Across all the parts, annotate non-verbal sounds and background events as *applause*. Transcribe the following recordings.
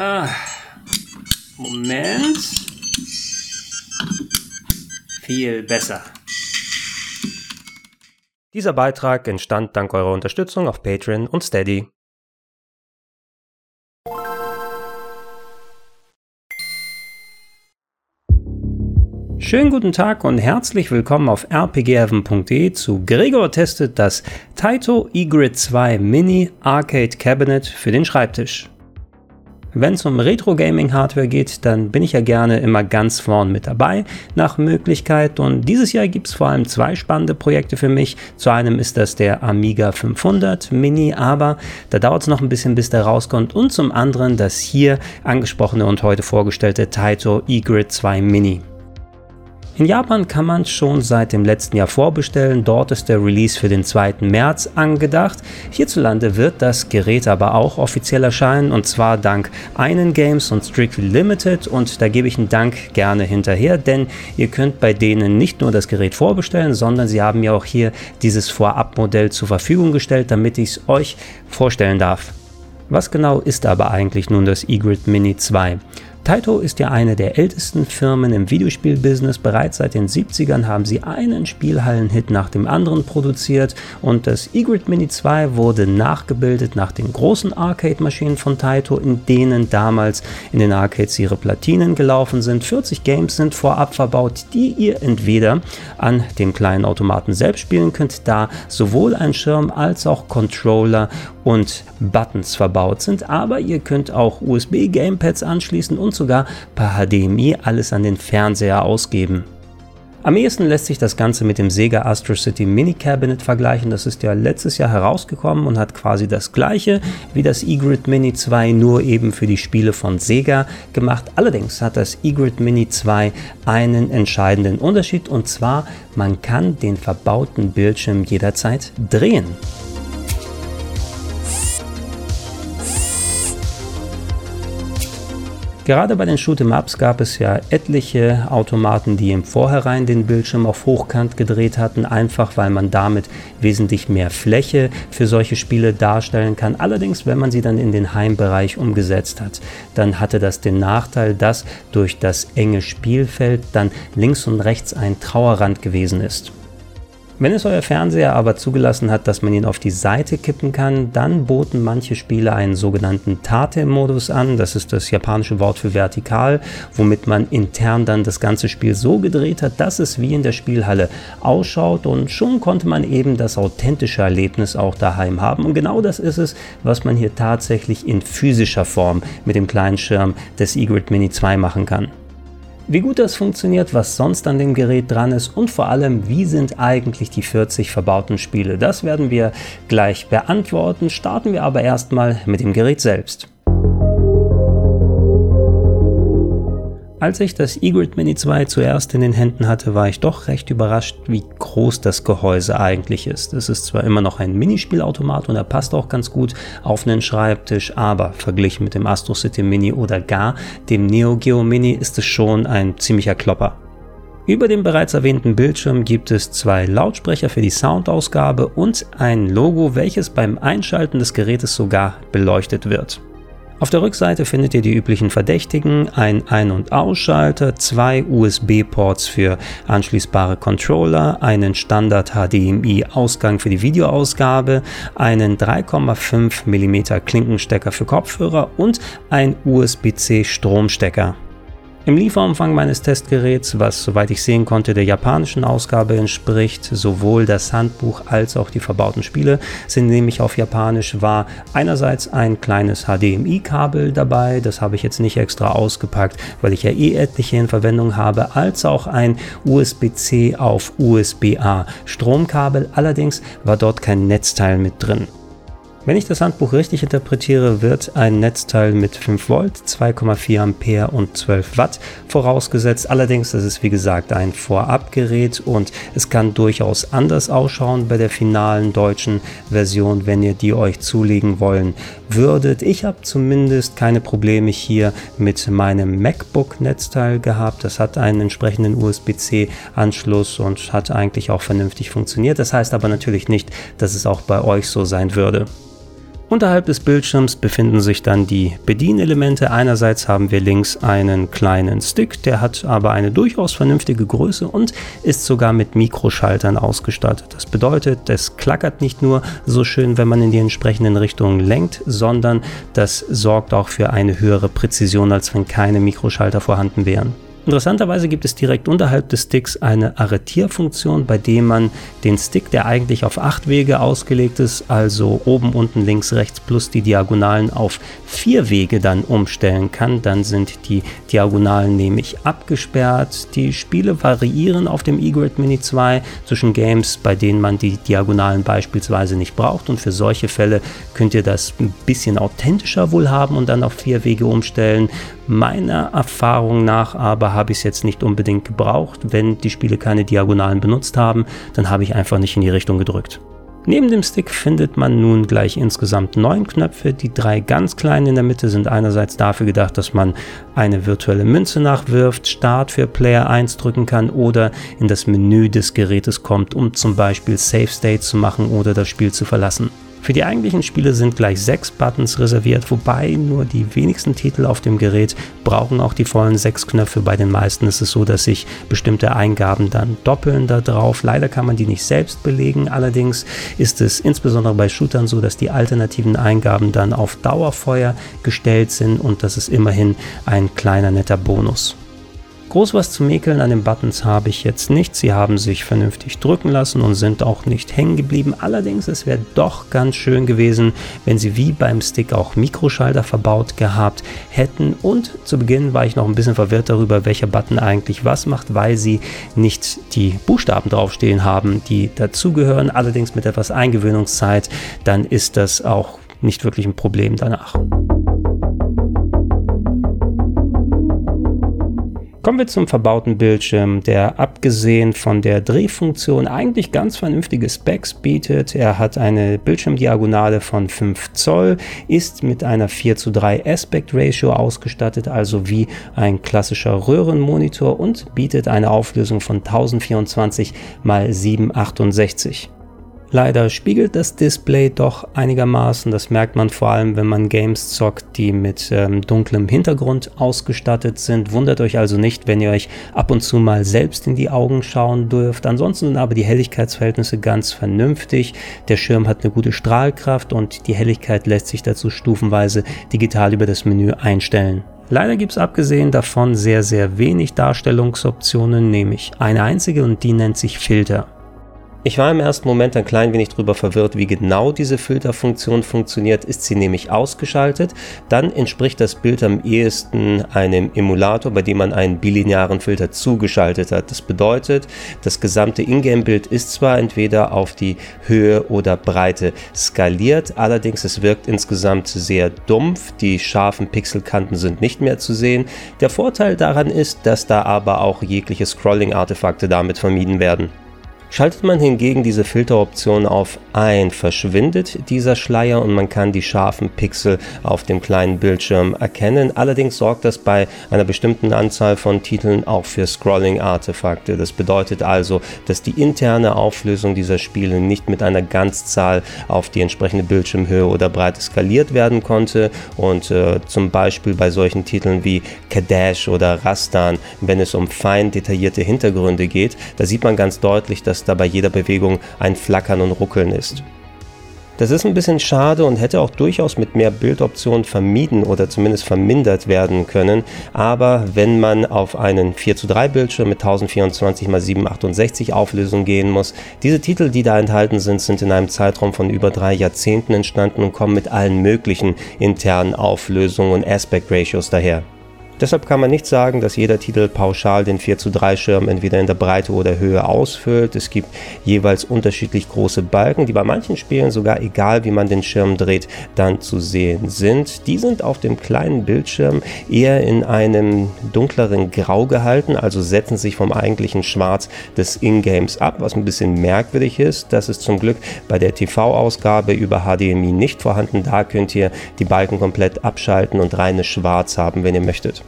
Ah, Moment. Viel besser. Dieser Beitrag entstand dank eurer Unterstützung auf Patreon und Steady. Schönen guten Tag und herzlich willkommen auf rpgheaven.de zu Gregor testet das Taito eGrid 2 Mini Arcade Cabinet für den Schreibtisch. Wenn es um Retro-Gaming-Hardware geht, dann bin ich ja gerne immer ganz vorn mit dabei, nach Möglichkeit. Und dieses Jahr gibt es vor allem zwei spannende Projekte für mich. Zu einem ist das der Amiga 500 Mini, aber da dauert es noch ein bisschen, bis der rauskommt. Und zum anderen das hier angesprochene und heute vorgestellte Taito eGrid 2 Mini. In Japan kann man schon seit dem letzten Jahr vorbestellen. Dort ist der Release für den 2. März angedacht. Hierzulande wird das Gerät aber auch offiziell erscheinen und zwar dank einen Games und Strictly Limited und da gebe ich einen Dank gerne hinterher, denn ihr könnt bei denen nicht nur das Gerät vorbestellen, sondern sie haben ja auch hier dieses Vorabmodell zur Verfügung gestellt, damit ich es euch vorstellen darf. Was genau ist aber eigentlich nun das eGrid Mini 2? Taito ist ja eine der ältesten Firmen im Videospielbusiness. Bereits seit den 70ern haben sie einen Spielhallen-Hit nach dem anderen produziert und das eGrid Mini 2 wurde nachgebildet nach den großen Arcade-Maschinen von Taito, in denen damals in den Arcades ihre Platinen gelaufen sind. 40 Games sind vorab verbaut, die ihr entweder an dem kleinen Automaten selbst spielen könnt, da sowohl ein Schirm als auch Controller und Buttons verbaut sind, aber ihr könnt auch USB-Gamepads anschließen und sogar per HDMI alles an den Fernseher ausgeben. Am ehesten lässt sich das Ganze mit dem Sega Astro City Mini Cabinet vergleichen. Das ist ja letztes Jahr herausgekommen und hat quasi das gleiche wie das eGrid Mini 2, nur eben für die Spiele von Sega gemacht. Allerdings hat das eGrid Mini 2 einen entscheidenden Unterschied und zwar, man kann den verbauten Bildschirm jederzeit drehen. Gerade bei den Shoot'em-Ups gab es ja etliche Automaten, die im Vorhinein den Bildschirm auf Hochkant gedreht hatten, einfach weil man damit wesentlich mehr Fläche für solche Spiele darstellen kann. Allerdings, wenn man sie dann in den Heimbereich umgesetzt hat, dann hatte das den Nachteil, dass durch das enge Spielfeld dann links und rechts ein Trauerrand gewesen ist. Wenn es euer Fernseher aber zugelassen hat, dass man ihn auf die Seite kippen kann, dann boten manche Spiele einen sogenannten Tate-Modus an. Das ist das japanische Wort für vertikal, womit man intern dann das ganze Spiel so gedreht hat, dass es wie in der Spielhalle ausschaut und schon konnte man eben das authentische Erlebnis auch daheim haben. Und genau das ist es, was man hier tatsächlich in physischer Form mit dem kleinen Schirm des eGrid Mini 2 machen kann. Wie gut das funktioniert, was sonst an dem Gerät dran ist und vor allem, wie sind eigentlich die 40 verbauten Spiele, das werden wir gleich beantworten. Starten wir aber erstmal mit dem Gerät selbst. Als ich das eGrid Mini 2 zuerst in den Händen hatte, war ich doch recht überrascht, wie groß das Gehäuse eigentlich ist. Es ist zwar immer noch ein Minispielautomat und er passt auch ganz gut auf einen Schreibtisch, aber verglichen mit dem Astro City Mini oder gar dem Neo Geo Mini ist es schon ein ziemlicher Klopper. Über dem bereits erwähnten Bildschirm gibt es zwei Lautsprecher für die Soundausgabe und ein Logo, welches beim Einschalten des Gerätes sogar beleuchtet wird. Auf der Rückseite findet ihr die üblichen Verdächtigen, ein Ein- und Ausschalter, zwei USB-Ports für anschließbare Controller, einen Standard HDMI-Ausgang für die Videoausgabe, einen 3,5 mm Klinkenstecker für Kopfhörer und ein USB-C Stromstecker. Im Lieferumfang meines Testgeräts, was soweit ich sehen konnte der japanischen Ausgabe entspricht, sowohl das Handbuch als auch die verbauten Spiele sind nämlich auf Japanisch, war einerseits ein kleines HDMI-Kabel dabei, das habe ich jetzt nicht extra ausgepackt, weil ich ja eh etliche in Verwendung habe, als auch ein USB-C auf USB-A Stromkabel, allerdings war dort kein Netzteil mit drin. Wenn ich das Handbuch richtig interpretiere, wird ein Netzteil mit 5 Volt, 2,4 Ampere und 12 Watt vorausgesetzt. Allerdings ist es wie gesagt ein Vorabgerät und es kann durchaus anders ausschauen bei der finalen deutschen Version, wenn ihr die euch zulegen wollen würdet. Ich habe zumindest keine Probleme hier mit meinem MacBook-Netzteil gehabt. Das hat einen entsprechenden USB-C-Anschluss und hat eigentlich auch vernünftig funktioniert. Das heißt aber natürlich nicht, dass es auch bei euch so sein würde. Unterhalb des Bildschirms befinden sich dann die Bedienelemente. Einerseits haben wir links einen kleinen Stick, der hat aber eine durchaus vernünftige Größe und ist sogar mit Mikroschaltern ausgestattet. Das bedeutet, es klackert nicht nur so schön, wenn man in die entsprechenden Richtungen lenkt, sondern das sorgt auch für eine höhere Präzision, als wenn keine Mikroschalter vorhanden wären. Interessanterweise gibt es direkt unterhalb des Sticks eine Arretierfunktion, bei der man den Stick, der eigentlich auf acht Wege ausgelegt ist, also oben, unten, links, rechts plus die Diagonalen auf vier Wege dann umstellen kann. Dann sind die Diagonalen nämlich abgesperrt. Die Spiele variieren auf dem eGrid Mini 2 zwischen Games, bei denen man die Diagonalen beispielsweise nicht braucht und für solche Fälle könnt ihr das ein bisschen authentischer wohl haben und dann auf vier Wege umstellen. Meiner Erfahrung nach aber habe ich es jetzt nicht unbedingt gebraucht. Wenn die Spiele keine Diagonalen benutzt haben, dann habe ich einfach nicht in die Richtung gedrückt. Neben dem Stick findet man nun gleich insgesamt neun Knöpfe. Die drei ganz kleinen in der Mitte sind einerseits dafür gedacht, dass man eine virtuelle Münze nachwirft, Start für Player 1 drücken kann oder in das Menü des Gerätes kommt, um zum Beispiel Save State zu machen oder das Spiel zu verlassen. Für die eigentlichen Spiele sind gleich sechs Buttons reserviert, wobei nur die wenigsten Titel auf dem Gerät brauchen auch die vollen sechs Knöpfe. Bei den meisten ist es so, dass sich bestimmte Eingaben dann doppeln da drauf. Leider kann man die nicht selbst belegen. Allerdings ist es insbesondere bei Shootern so, dass die alternativen Eingaben dann auf Dauerfeuer gestellt sind und das ist immerhin ein kleiner netter Bonus. Groß was zu mäkeln an den Buttons habe ich jetzt nicht. Sie haben sich vernünftig drücken lassen und sind auch nicht hängen geblieben. Allerdings, es wäre doch ganz schön gewesen, wenn sie wie beim Stick auch Mikroschalter verbaut gehabt hätten. Und zu Beginn war ich noch ein bisschen verwirrt darüber, welcher Button eigentlich was macht, weil sie nicht die Buchstaben draufstehen haben, die dazugehören. Allerdings mit etwas Eingewöhnungszeit, dann ist das auch nicht wirklich ein Problem danach. Kommen wir zum verbauten Bildschirm, der abgesehen von der Drehfunktion eigentlich ganz vernünftige Specs bietet. Er hat eine Bildschirmdiagonale von 5 Zoll, ist mit einer 4 zu 3 Aspect Ratio ausgestattet, also wie ein klassischer Röhrenmonitor und bietet eine Auflösung von 1024 x 768. Leider spiegelt das Display doch einigermaßen. Das merkt man vor allem, wenn man Games zockt, die mit ähm, dunklem Hintergrund ausgestattet sind. Wundert euch also nicht, wenn ihr euch ab und zu mal selbst in die Augen schauen dürft. Ansonsten sind aber die Helligkeitsverhältnisse ganz vernünftig. Der Schirm hat eine gute Strahlkraft und die Helligkeit lässt sich dazu stufenweise digital über das Menü einstellen. Leider gibt es abgesehen davon sehr, sehr wenig Darstellungsoptionen, nämlich eine einzige und die nennt sich Filter. Ich war im ersten Moment ein klein wenig darüber verwirrt, wie genau diese Filterfunktion funktioniert. Ist sie nämlich ausgeschaltet, dann entspricht das Bild am ehesten einem Emulator, bei dem man einen bilinearen Filter zugeschaltet hat. Das bedeutet, das gesamte Ingame-Bild ist zwar entweder auf die Höhe oder Breite skaliert, allerdings es wirkt insgesamt sehr dumpf. Die scharfen Pixelkanten sind nicht mehr zu sehen. Der Vorteil daran ist, dass da aber auch jegliche Scrolling-Artefakte damit vermieden werden. Schaltet man hingegen diese Filteroption auf ein, verschwindet dieser Schleier und man kann die scharfen Pixel auf dem kleinen Bildschirm erkennen. Allerdings sorgt das bei einer bestimmten Anzahl von Titeln auch für Scrolling-Artefakte. Das bedeutet also, dass die interne Auflösung dieser Spiele nicht mit einer Ganzzahl auf die entsprechende Bildschirmhöhe oder Breite skaliert werden konnte und äh, zum Beispiel bei solchen Titeln wie Kadash oder Rastan, wenn es um fein detaillierte Hintergründe geht, da sieht man ganz deutlich, dass dass da bei jeder Bewegung ein Flackern und Ruckeln ist. Das ist ein bisschen schade und hätte auch durchaus mit mehr Bildoptionen vermieden oder zumindest vermindert werden können. Aber wenn man auf einen 4 zu 3 Bildschirm mit 1024 x 768 Auflösung gehen muss, diese Titel, die da enthalten sind, sind in einem Zeitraum von über drei Jahrzehnten entstanden und kommen mit allen möglichen internen Auflösungen und Aspect Ratios daher. Deshalb kann man nicht sagen, dass jeder Titel pauschal den 4 zu 3 Schirm entweder in der Breite oder Höhe ausfüllt. Es gibt jeweils unterschiedlich große Balken, die bei manchen Spielen sogar egal wie man den Schirm dreht, dann zu sehen sind. Die sind auf dem kleinen Bildschirm eher in einem dunkleren Grau gehalten, also setzen sich vom eigentlichen Schwarz des Ingames ab, was ein bisschen merkwürdig ist. Das ist zum Glück bei der TV-Ausgabe über HDMI nicht vorhanden. Da könnt ihr die Balken komplett abschalten und reines Schwarz haben, wenn ihr möchtet.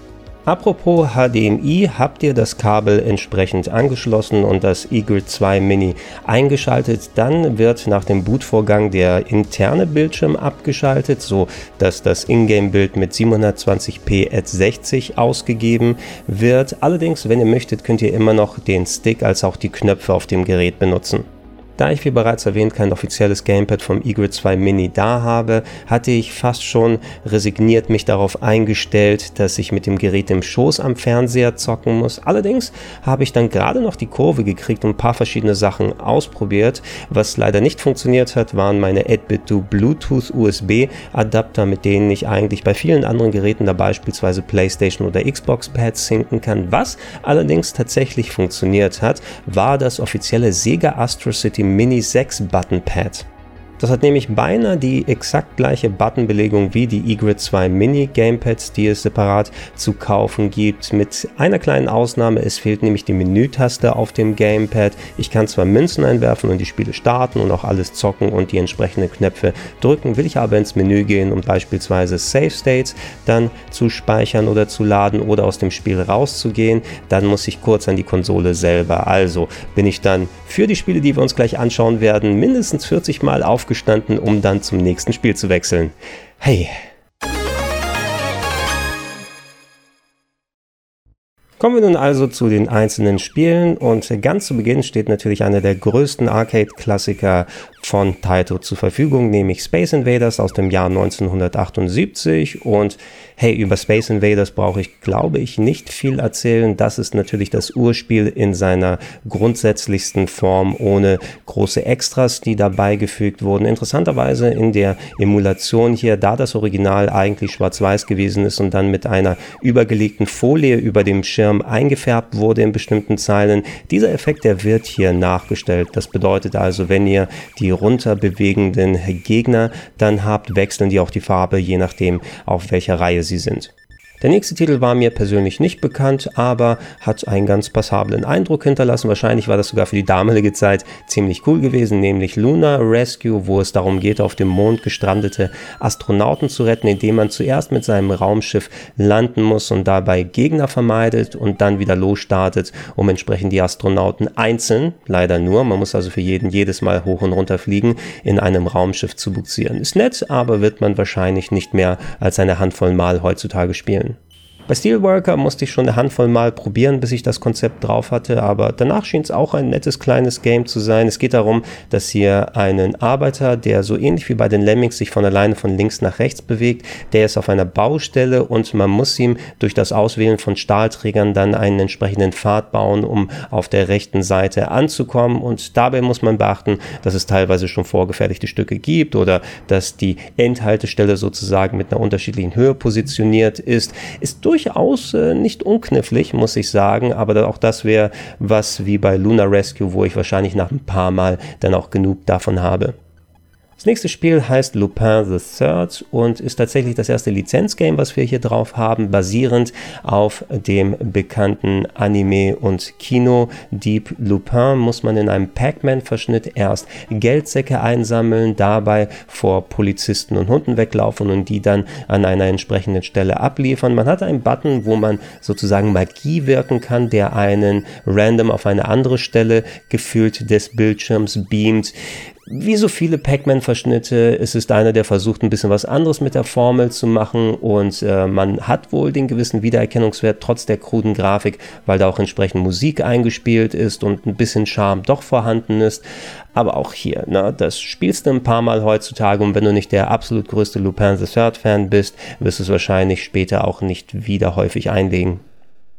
Apropos HDMI, habt ihr das Kabel entsprechend angeschlossen und das eGrid 2 Mini eingeschaltet, dann wird nach dem Bootvorgang der interne Bildschirm abgeschaltet, so dass das Ingame-Bild mit 720p at 60 ausgegeben wird. Allerdings, wenn ihr möchtet, könnt ihr immer noch den Stick als auch die Knöpfe auf dem Gerät benutzen. Da ich wie bereits erwähnt kein offizielles Gamepad vom eGrid 2 Mini da habe, hatte ich fast schon resigniert mich darauf eingestellt, dass ich mit dem Gerät im Schoß am Fernseher zocken muss. Allerdings habe ich dann gerade noch die Kurve gekriegt und ein paar verschiedene Sachen ausprobiert. Was leider nicht funktioniert hat, waren meine 8-Bit-Do Bluetooth USB Adapter, mit denen ich eigentlich bei vielen anderen Geräten, da beispielsweise PlayStation oder Xbox Pads sinken kann. Was allerdings tatsächlich funktioniert hat, war das offizielle Sega Astro City Mini 6 Button Pad. Das hat nämlich beinahe die exakt gleiche Buttonbelegung wie die eGrid 2 Mini Gamepads, die es separat zu kaufen gibt. Mit einer kleinen Ausnahme, es fehlt nämlich die Menütaste auf dem Gamepad. Ich kann zwar Münzen einwerfen und die Spiele starten und auch alles zocken und die entsprechenden Knöpfe drücken, will ich aber ins Menü gehen, um beispielsweise Save States dann zu speichern oder zu laden oder aus dem Spiel rauszugehen, dann muss ich kurz an die Konsole selber. Also bin ich dann für die Spiele, die wir uns gleich anschauen werden, mindestens 40 Mal auf aufgestanden, um dann zum nächsten Spiel zu wechseln. Hey, Kommen wir nun also zu den einzelnen Spielen und ganz zu Beginn steht natürlich einer der größten Arcade-Klassiker von Taito zur Verfügung, nämlich Space Invaders aus dem Jahr 1978 und hey, über Space Invaders brauche ich, glaube ich, nicht viel erzählen. Das ist natürlich das Urspiel in seiner grundsätzlichsten Form ohne große Extras, die dabei gefügt wurden. Interessanterweise in der Emulation hier, da das Original eigentlich schwarz-weiß gewesen ist und dann mit einer übergelegten Folie über dem Schirm eingefärbt wurde in bestimmten Zeilen. Dieser Effekt, der wird hier nachgestellt. Das bedeutet also, wenn ihr die runter bewegenden Gegner dann habt, wechseln die auch die Farbe, je nachdem, auf welcher Reihe sie sind. Der nächste Titel war mir persönlich nicht bekannt, aber hat einen ganz passablen Eindruck hinterlassen. Wahrscheinlich war das sogar für die damalige Zeit ziemlich cool gewesen, nämlich Lunar Rescue, wo es darum geht, auf dem Mond gestrandete Astronauten zu retten, indem man zuerst mit seinem Raumschiff landen muss und dabei Gegner vermeidet und dann wieder losstartet, um entsprechend die Astronauten einzeln, leider nur, man muss also für jeden jedes Mal hoch und runter fliegen, in einem Raumschiff zu buxieren. Ist nett, aber wird man wahrscheinlich nicht mehr als eine Handvoll Mal heutzutage spielen. Bei Steelworker musste ich schon eine Handvoll Mal probieren, bis ich das Konzept drauf hatte, aber danach schien es auch ein nettes kleines Game zu sein. Es geht darum, dass ihr einen Arbeiter, der so ähnlich wie bei den Lemmings sich von alleine von links nach rechts bewegt, der ist auf einer Baustelle und man muss ihm durch das Auswählen von Stahlträgern dann einen entsprechenden Pfad bauen, um auf der rechten Seite anzukommen und dabei muss man beachten, dass es teilweise schon vorgefertigte Stücke gibt oder dass die Endhaltestelle sozusagen mit einer unterschiedlichen Höhe positioniert ist. Ist durchaus äh, nicht unknifflig, muss ich sagen, aber auch das wäre was wie bei Lunar Rescue, wo ich wahrscheinlich nach ein paar Mal dann auch genug davon habe. Das nächste Spiel heißt Lupin the Third und ist tatsächlich das erste Lizenzgame, was wir hier drauf haben, basierend auf dem bekannten Anime und Kino Deep Lupin muss man in einem Pac-Man-Verschnitt erst Geldsäcke einsammeln, dabei vor Polizisten und Hunden weglaufen und die dann an einer entsprechenden Stelle abliefern. Man hat einen Button, wo man sozusagen Magie wirken kann, der einen random auf eine andere Stelle gefühlt des Bildschirms beamt. Wie so viele Pac-Man-Verschnitte es ist einer, der versucht, ein bisschen was anderes mit der Formel zu machen und äh, man hat wohl den gewissen Wiedererkennungswert trotz der kruden Grafik, weil da auch entsprechend Musik eingespielt ist und ein bisschen Charme doch vorhanden ist. Aber auch hier, ne, das spielst du ein paar Mal heutzutage und wenn du nicht der absolut größte Lupin the Third Fan bist, wirst du es wahrscheinlich später auch nicht wieder häufig einlegen.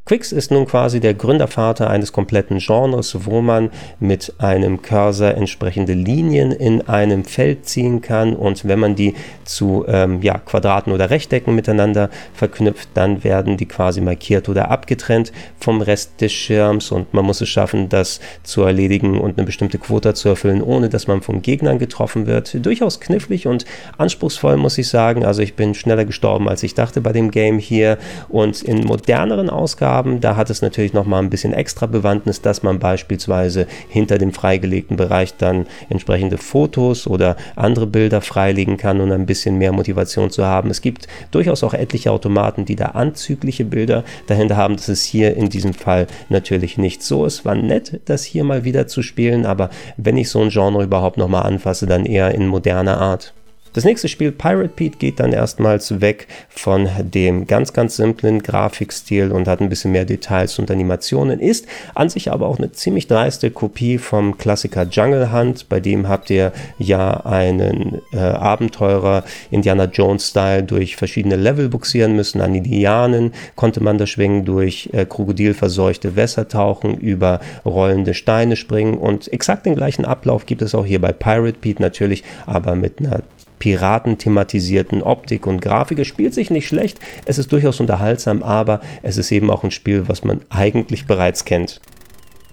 Quix ist nun quasi der Gründervater eines kompletten Genres, wo man mit einem Cursor entsprechende Linien in einem Feld ziehen kann und wenn man die zu ähm, ja, Quadraten oder Rechtecken miteinander verknüpft, dann werden die quasi markiert oder abgetrennt vom Rest des Schirms und man muss es schaffen, das zu erledigen und eine bestimmte Quote zu erfüllen, ohne dass man von Gegnern getroffen wird. Durchaus knifflig und anspruchsvoll, muss ich sagen. Also ich bin schneller gestorben, als ich dachte bei dem Game hier und in moderneren Ausgaben Ausgaben, da hat es natürlich nochmal ein bisschen extra Bewandtnis, dass man beispielsweise hinter dem freigelegten Bereich dann entsprechende Fotos oder andere Bilder freilegen kann und ein bisschen mehr Motivation zu haben. Es gibt durchaus auch etliche Automaten, die da anzügliche Bilder dahinter haben. Das ist hier in diesem Fall natürlich nicht so. Es war nett, das hier mal wieder zu spielen, aber wenn ich so ein Genre überhaupt nochmal anfasse, dann eher in moderner Art. Das nächste Spiel Pirate Pete geht dann erstmals weg von dem ganz, ganz simplen Grafikstil und hat ein bisschen mehr Details und Animationen, ist an sich aber auch eine ziemlich dreiste Kopie vom Klassiker Jungle Hunt, bei dem habt ihr ja einen äh, Abenteurer Indiana Jones-Style durch verschiedene Level buxieren müssen. An Indianen konnte man da schwingen, durch äh, krokodilverseuchte Wässer tauchen, über rollende Steine springen und exakt den gleichen Ablauf gibt es auch hier bei Pirate Pete natürlich, aber mit einer piratenthematisierten Optik und Grafik. Es spielt sich nicht schlecht, es ist durchaus unterhaltsam, aber es ist eben auch ein Spiel, was man eigentlich bereits kennt.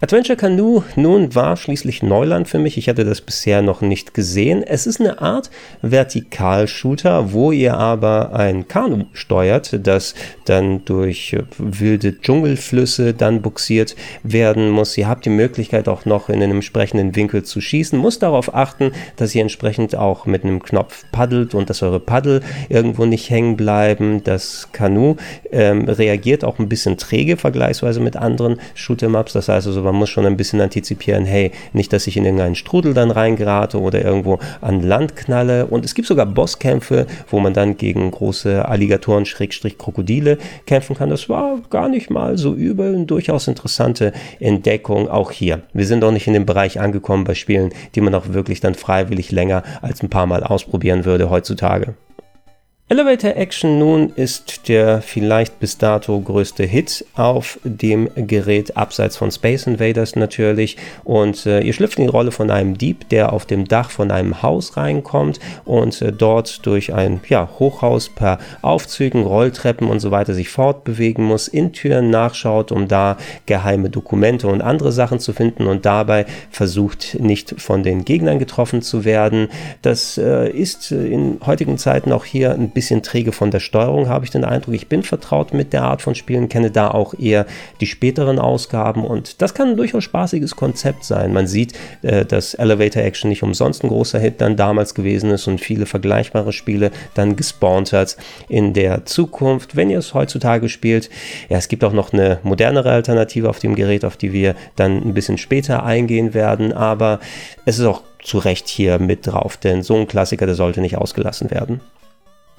Adventure Canoe nun war schließlich Neuland für mich. Ich hatte das bisher noch nicht gesehen. Es ist eine Art Vertikalshooter, wo ihr aber ein Kanu steuert, das dann durch wilde Dschungelflüsse dann buxiert werden muss. Ihr habt die Möglichkeit auch noch in einem entsprechenden Winkel zu schießen. Muss darauf achten, dass ihr entsprechend auch mit einem Knopf paddelt und dass eure Paddel irgendwo nicht hängen bleiben. Das Kanu ähm, reagiert auch ein bisschen träge vergleichsweise mit anderen Shoot'em-Ups. Das heißt also, man muss schon ein bisschen antizipieren, hey, nicht, dass ich in irgendeinen Strudel dann reingerate oder irgendwo an Land knalle. Und es gibt sogar Bosskämpfe, wo man dann gegen große Alligatoren, Schrägstrich Krokodile kämpfen kann. Das war gar nicht mal so übel, eine durchaus interessante Entdeckung auch hier. Wir sind auch nicht in dem Bereich angekommen bei Spielen, die man auch wirklich dann freiwillig länger als ein paar Mal ausprobieren würde heutzutage. Elevator Action nun ist der vielleicht bis dato größte Hit auf dem Gerät, abseits von Space Invaders natürlich. Und äh, ihr schlüpft in die Rolle von einem Dieb, der auf dem Dach von einem Haus reinkommt und äh, dort durch ein ja, Hochhaus per Aufzügen, Rolltreppen und so weiter sich fortbewegen muss, in Türen nachschaut, um da geheime Dokumente und andere Sachen zu finden und dabei versucht, nicht von den Gegnern getroffen zu werden. Das äh, ist in heutigen Zeiten auch hier ein bisschen träge von der Steuerung, habe ich den Eindruck. Ich bin vertraut mit der Art von Spielen, kenne da auch eher die späteren Ausgaben und das kann ein durchaus spaßiges Konzept sein. Man sieht, äh, dass Elevator Action nicht umsonst ein großer Hit dann damals gewesen ist und viele vergleichbare Spiele dann gespawnt hat in der Zukunft. Wenn ihr es heutzutage spielt, ja, es gibt auch noch eine modernere Alternative auf dem Gerät, auf die wir dann ein bisschen später eingehen werden, aber es ist auch zu Recht hier mit drauf, denn so ein Klassiker, der sollte nicht ausgelassen werden.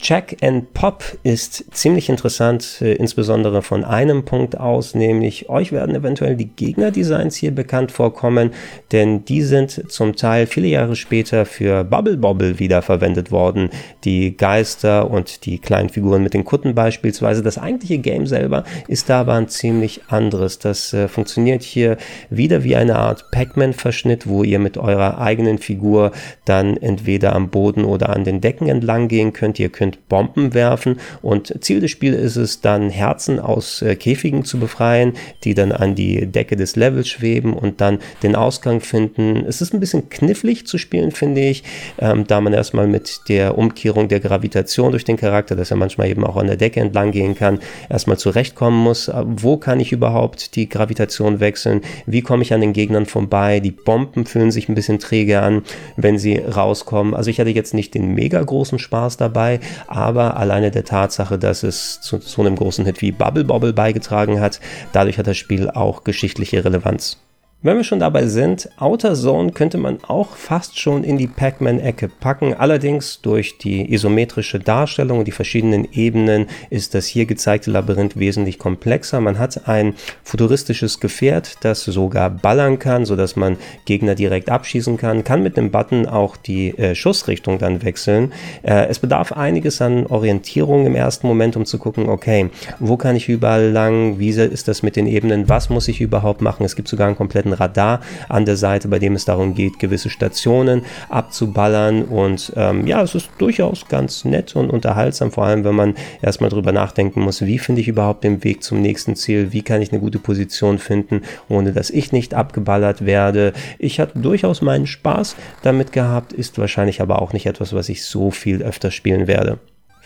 Check and Pop ist ziemlich interessant, äh, insbesondere von einem Punkt aus, nämlich euch werden eventuell die Gegnerdesigns hier bekannt vorkommen, denn die sind zum Teil viele Jahre später für Bubble Bobble wieder verwendet worden. Die Geister und die kleinen Figuren mit den Kutten beispielsweise. Das eigentliche Game selber ist da aber ein ziemlich anderes. Das äh, funktioniert hier wieder wie eine Art Pac-Man-Verschnitt, wo ihr mit eurer eigenen Figur dann entweder am Boden oder an den Decken entlang gehen könnt. Ihr könnt könnt Bomben werfen und Ziel des Spiels ist es dann Herzen aus äh, Käfigen zu befreien, die dann an die Decke des Levels schweben und dann den Ausgang finden. Es ist ein bisschen knifflig zu spielen, finde ich, ähm, da man erstmal mit der Umkehrung der Gravitation durch den Charakter, dass er manchmal eben auch an der Decke entlang gehen kann, erstmal zurechtkommen muss. Äh, wo kann ich überhaupt die Gravitation wechseln? Wie komme ich an den Gegnern vorbei? Die Bomben fühlen sich ein bisschen träge an, wenn sie rauskommen. Also ich hatte jetzt nicht den mega großen Spaß dabei, aber alleine der Tatsache, dass es zu so einem großen Hit wie Bubble Bobble beigetragen hat, dadurch hat das Spiel auch geschichtliche Relevanz. Wenn wir schon dabei sind, Outer Zone könnte man auch fast schon in die Pac-Man-Ecke packen. Allerdings durch die isometrische Darstellung und die verschiedenen Ebenen ist das hier gezeigte Labyrinth wesentlich komplexer. Man hat ein futuristisches Gefährt, das sogar ballern kann, sodass man Gegner direkt abschießen kann, kann mit dem Button auch die äh, Schussrichtung dann wechseln. Äh, es bedarf einiges an Orientierung im ersten Moment, um zu gucken, okay, wo kann ich überall lang, wie ist das mit den Ebenen, was muss ich überhaupt machen. Es gibt sogar einen kompletten ein Radar an der Seite, bei dem es darum geht, gewisse Stationen abzuballern. Und ähm, ja, es ist durchaus ganz nett und unterhaltsam, vor allem wenn man erstmal drüber nachdenken muss, wie finde ich überhaupt den Weg zum nächsten Ziel, wie kann ich eine gute Position finden, ohne dass ich nicht abgeballert werde. Ich hatte durchaus meinen Spaß damit gehabt, ist wahrscheinlich aber auch nicht etwas, was ich so viel öfter spielen werde.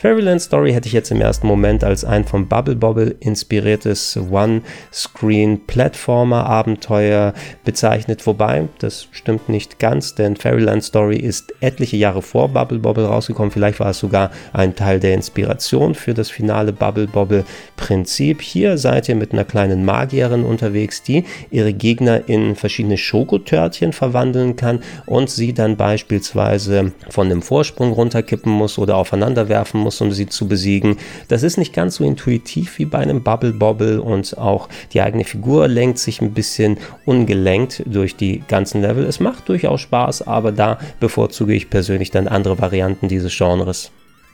Fairyland Story hätte ich jetzt im ersten Moment als ein vom Bubble Bobble inspiriertes One-Screen-Plattformer-Abenteuer bezeichnet, wobei das stimmt nicht ganz, denn Fairyland Story ist etliche Jahre vor Bubble Bobble rausgekommen. Vielleicht war es sogar ein Teil der Inspiration für das finale Bubble Bobble Prinzip. Hier seid ihr mit einer kleinen Magierin unterwegs, die ihre Gegner in verschiedene Schokotörtchen verwandeln kann und sie dann beispielsweise von einem Vorsprung runterkippen muss oder aufeinander werfen muss muss, um sie zu besiegen. Das ist nicht ganz so intuitiv wie bei einem Bubble Bobble und auch die eigene Figur lenkt sich ein bisschen ungelenkt durch die ganzen Level. Es macht durchaus Spaß, aber da bevorzuge ich persönlich dann andere Varianten dieses Genres.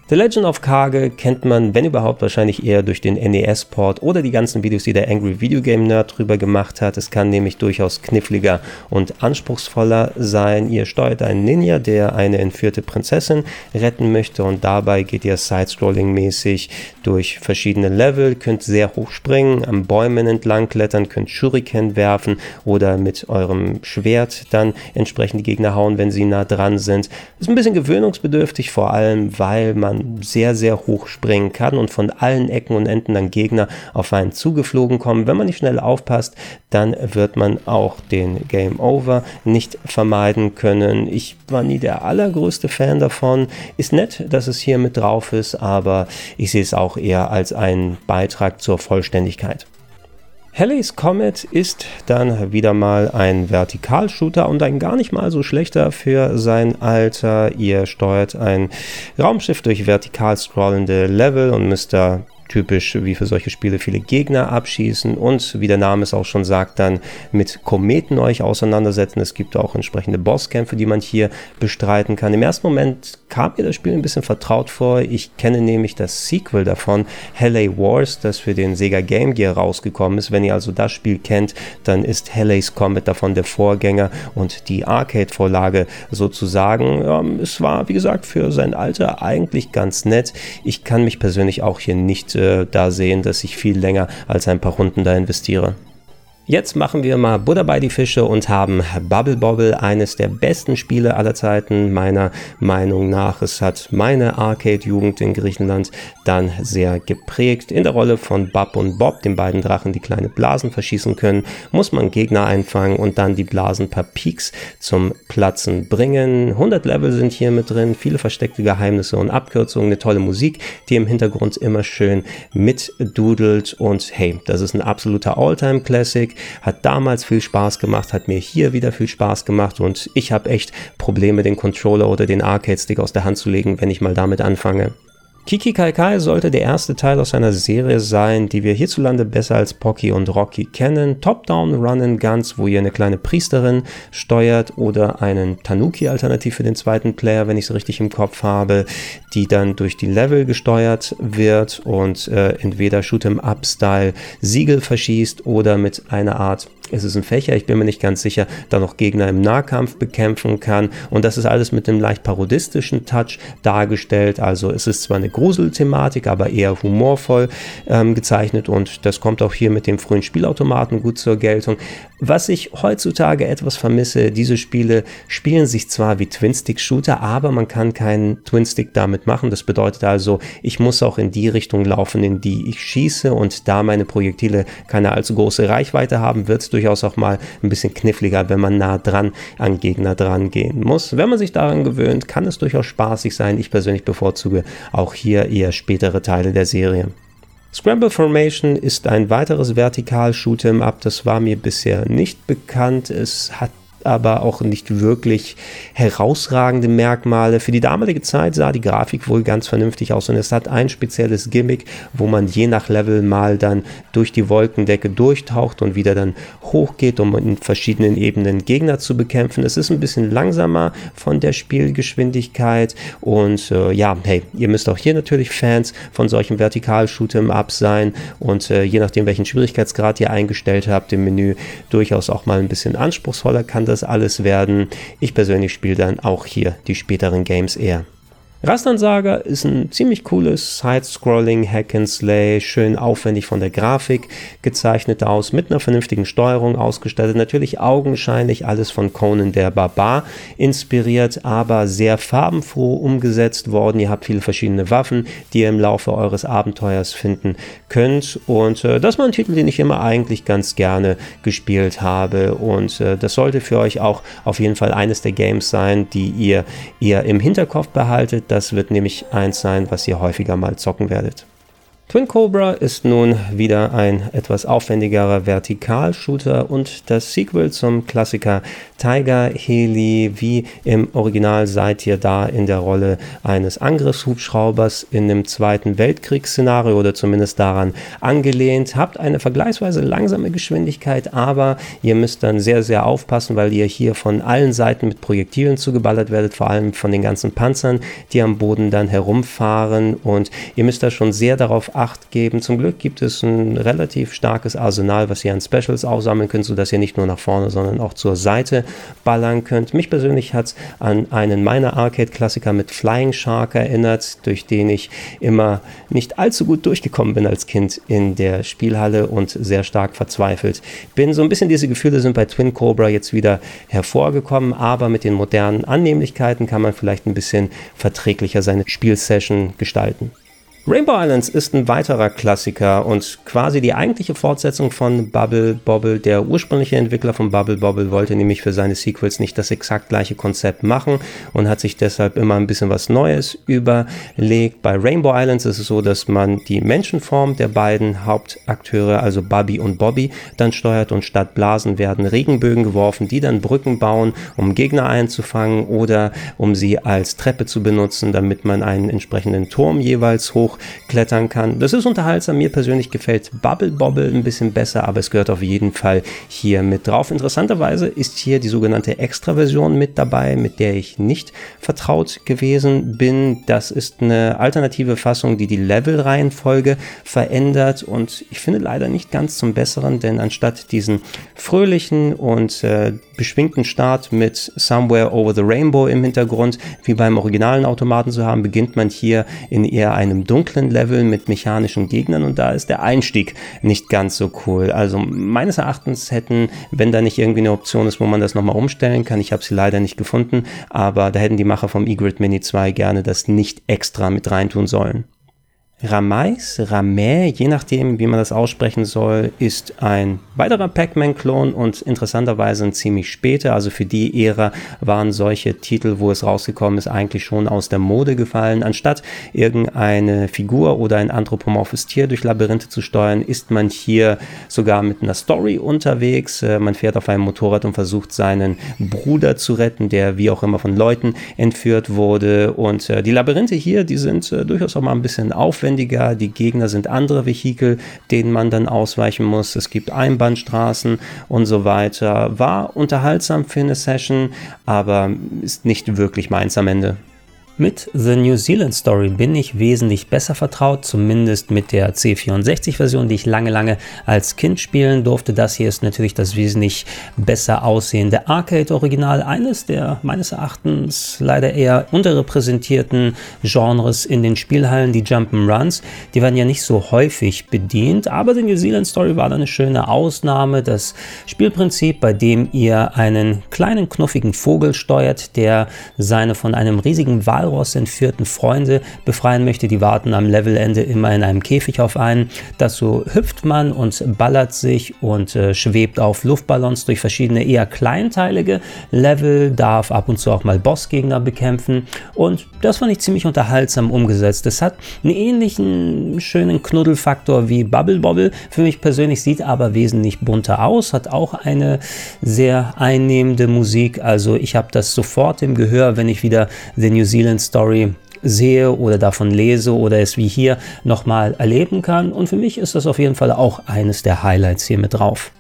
The Legend of Kage kennt man, wenn überhaupt, wahrscheinlich eher durch den NES-Port oder die ganzen Videos, die der Angry Video Game Nerd drüber gemacht hat. Es kann nämlich durchaus kniffliger und anspruchsvoller sein. Ihr steuert einen Ninja, der eine entführte Prinzessin retten möchte und dabei geht ihr Side-Scrolling-mäßig durch verschiedene Level, könnt sehr hoch springen, an Bäumen entlang klettern, könnt Shuriken werfen oder mit eurem Schwert dann entsprechend die Gegner hauen, wenn sie nah dran sind. Ist ein bisschen gewöhnungsbedürftig, vor allem weil man sehr, sehr hoch springen kann und von allen Ecken und Enden dann Gegner auf einen zugeflogen kommen. Wenn man nicht schnell aufpasst, dann wird man auch den Game Over nicht vermeiden können. Ich war nie der allergrößte Fan davon. Ist nett, dass es hier mit drauf ist, aber ich sehe es auch eher als einen Beitrag zur Vollständigkeit. Halley's Comet ist dann wieder mal ein Vertikalshooter und ein gar nicht mal so schlechter für sein Alter. Ihr steuert ein Raumschiff durch vertikal scrollende Level und müsst da typisch wie für solche Spiele viele Gegner abschießen und wie der Name es auch schon sagt, dann mit Kometen euch auseinandersetzen. Es gibt auch entsprechende Bosskämpfe, die man hier bestreiten kann. Im ersten Moment kam mir das Spiel ein bisschen vertraut vor. Ich kenne nämlich das Sequel davon, Hellay Wars, das für den Sega Game Gear rausgekommen ist. Wenn ihr also das Spiel kennt, dann ist Hallay's Comet davon der Vorgänger und die Arcade-Vorlage sozusagen. Es war, wie gesagt, für sein Alter eigentlich ganz nett. Ich kann mich persönlich auch hier nicht äh, da sehen, dass ich viel länger als ein paar Runden da investiere. Jetzt machen wir mal Butter bei die Fische und haben Bubble Bobble, eines der besten Spiele aller Zeiten, meiner Meinung nach. Es hat meine Arcade-Jugend in Griechenland dann sehr geprägt. In der Rolle von Bub und Bob, den beiden Drachen, die kleine Blasen verschießen können, muss man Gegner einfangen und dann die Blasen per Peaks zum Platzen bringen. 100 Level sind hier mit drin, viele versteckte Geheimnisse und Abkürzungen, eine tolle Musik, die im Hintergrund immer schön mitdudelt und hey, das ist ein absoluter All-Time-Classic hat damals viel Spaß gemacht, hat mir hier wieder viel Spaß gemacht und ich habe echt Probleme, den Controller oder den Arcade-Stick aus der Hand zu legen, wenn ich mal damit anfange. Kiki Kai Kai sollte der erste Teil aus einer Serie sein, die wir hierzulande besser als Pocky und Rocky kennen. Top-Down Run and Guns, wo ihr eine kleine Priesterin steuert oder einen Tanuki alternativ für den zweiten Player, wenn ich es richtig im Kopf habe, die dann durch die Level gesteuert wird und äh, entweder Shoot'em Up-Style Siegel verschießt oder mit einer Art es ist ein Fächer, ich bin mir nicht ganz sicher, da noch Gegner im Nahkampf bekämpfen kann. Und das ist alles mit einem leicht parodistischen Touch dargestellt. Also es ist zwar eine Gruselthematik, aber eher humorvoll ähm, gezeichnet und das kommt auch hier mit dem frühen Spielautomaten gut zur Geltung. Was ich heutzutage etwas vermisse, diese Spiele spielen sich zwar wie Twin-Stick-Shooter, aber man kann keinen Twin-Stick damit machen. Das bedeutet also, ich muss auch in die Richtung laufen, in die ich schieße und da meine Projektile keine allzu große Reichweite haben, wird es durchaus auch mal ein bisschen kniffliger, wenn man nah dran an Gegner dran gehen muss. Wenn man sich daran gewöhnt, kann es durchaus spaßig sein. Ich persönlich bevorzuge auch hier eher spätere Teile der Serie. Scramble Formation ist ein weiteres Vertikal-Shoot'em Up, das war mir bisher nicht bekannt. Es hat aber auch nicht wirklich herausragende Merkmale. Für die damalige Zeit sah die Grafik wohl ganz vernünftig aus und es hat ein spezielles Gimmick, wo man je nach Level mal dann durch die Wolkendecke durchtaucht und wieder dann hochgeht, um in verschiedenen Ebenen Gegner zu bekämpfen. Es ist ein bisschen langsamer von der Spielgeschwindigkeit und äh, ja, hey, ihr müsst auch hier natürlich Fans von solchen Vertikal-Shoot'em-Ups sein und äh, je nachdem, welchen Schwierigkeitsgrad ihr eingestellt habt im Menü, durchaus auch mal ein bisschen anspruchsvoller kann das alles werden. Ich persönlich spiele dann auch hier die späteren Games eher. Rastansager ist ein ziemlich cooles Side-Scrolling Hack and Slay, schön aufwendig von der Grafik gezeichnet aus, mit einer vernünftigen Steuerung ausgestattet. Natürlich augenscheinlich alles von Conan der Barbar inspiriert, aber sehr farbenfroh umgesetzt worden. Ihr habt viele verschiedene Waffen, die ihr im Laufe eures Abenteuers finden könnt. Und äh, das war ein Titel, den ich immer eigentlich ganz gerne gespielt habe. Und äh, das sollte für euch auch auf jeden Fall eines der Games sein, die ihr eher im Hinterkopf behaltet das wird nämlich eins sein, was ihr häufiger mal zocken werdet. Twin Cobra ist nun wieder ein etwas aufwendigerer Vertikalshooter und das Sequel zum Klassiker Tiger Heli. Wie im Original seid ihr da in der Rolle eines Angriffshubschraubers in einem Zweiten Weltkriegsszenario oder zumindest daran angelehnt. Habt eine vergleichsweise langsame Geschwindigkeit, aber ihr müsst dann sehr, sehr aufpassen, weil ihr hier von allen Seiten mit Projektilen zugeballert werdet, vor allem von den ganzen Panzern, die am Boden dann herumfahren und ihr müsst da schon sehr darauf Acht geben. Zum Glück gibt es ein relativ starkes Arsenal, was ihr an Specials aufsammeln könnt, sodass ihr nicht nur nach vorne, sondern auch zur Seite ballern könnt. Mich persönlich hat es an einen meiner Arcade-Klassiker mit Flying Shark erinnert, durch den ich immer nicht allzu gut durchgekommen bin als Kind in der Spielhalle und sehr stark verzweifelt bin. So ein bisschen diese Gefühle sind bei Twin Cobra jetzt wieder hervorgekommen, aber mit den modernen Annehmlichkeiten kann man vielleicht ein bisschen verträglicher seine Spielsession gestalten. Rainbow Islands ist ein weiterer Klassiker und quasi die eigentliche Fortsetzung von Bubble Bobble. Der ursprüngliche Entwickler von Bubble Bobble wollte nämlich für seine Sequels nicht das exakt gleiche Konzept machen und hat sich deshalb immer ein bisschen was Neues überlegt. Bei Rainbow Islands ist es so, dass man die Menschenform der beiden Hauptakteure, also Bubby und Bobby, dann steuert und statt Blasen werden Regenbögen geworfen, die dann Brücken bauen, um Gegner einzufangen oder um sie als Treppe zu benutzen, damit man einen entsprechenden Turm jeweils hoch klettern kann. Das ist unterhaltsam. Mir persönlich gefällt Bubble Bobble ein bisschen besser, aber es gehört auf jeden Fall hier mit drauf. Interessanterweise ist hier die sogenannte Extra-Version mit dabei, mit der ich nicht vertraut gewesen bin. Das ist eine alternative Fassung, die die Level-Reihenfolge verändert und ich finde leider nicht ganz zum Besseren, denn anstatt diesen fröhlichen und äh, beschwingten Start mit Somewhere Over the Rainbow im Hintergrund, wie beim originalen Automaten zu haben, beginnt man hier in eher einem dunklen dunklen Level mit mechanischen Gegnern und da ist der Einstieg nicht ganz so cool. Also meines Erachtens hätten, wenn da nicht irgendwie eine Option ist, wo man das nochmal umstellen kann, ich habe sie leider nicht gefunden, aber da hätten die Macher vom eGrid Mini 2 gerne das nicht extra mit reintun sollen. Ramais, Ramais, je nachdem, wie man das aussprechen soll, ist ein weiterer Pac-Man-Klon und interessanterweise ein ziemlich später. Also für die Ära waren solche Titel, wo es rausgekommen ist, eigentlich schon aus der Mode gefallen. Anstatt irgendeine Figur oder ein anthropomorphes Tier durch Labyrinthe zu steuern, ist man hier sogar mit einer Story unterwegs. Äh, man fährt auf einem Motorrad und versucht seinen Bruder zu retten, der wie auch immer von Leuten entführt wurde. Und äh, die Labyrinthe hier, die sind äh, durchaus auch mal ein bisschen aufwendig aufwendiger, die Gegner sind andere Vehikel, denen man dann ausweichen muss, es gibt Einbahnstraßen und so weiter. War unterhaltsam für eine Session, aber ist nicht wirklich meins am Ende. Mit The New Zealand Story bin ich wesentlich besser vertraut, zumindest mit der C64-Version, die ich lange, lange als Kind spielen durfte. Das hier ist natürlich das wesentlich besser aussehende Arcade-Original, eines der meines Erachtens leider eher unterrepräsentierten Genres in den Spielhallen, die Jump'n'Runs. Die werden ja nicht so häufig bedient, aber The New Zealand Story war da eine schöne Ausnahme. Das Spielprinzip, bei dem ihr einen kleinen knuffigen Vogel steuert, der seine von einem riesigen Wal Walross entführten Freunde befreien möchte. Die warten am Levelende immer in einem Käfig auf einen. Dazu hüpft man und ballert sich und äh, schwebt auf Luftballons durch verschiedene eher kleinteilige Level, darf ab und zu auch mal Bossgegner bekämpfen und das fand ich ziemlich unterhaltsam umgesetzt. Es hat einen ähnlichen schönen Knuddelfaktor wie Bubble Bobble. Für mich persönlich sieht aber wesentlich bunter aus, hat auch eine sehr einnehmende Musik. Also ich habe das sofort im Gehör, wenn ich wieder The New Zealand Story sehe oder davon lese oder es wie hier nochmal erleben kann. Und für mich ist das auf jeden Fall auch eines der Highlights hier mit drauf.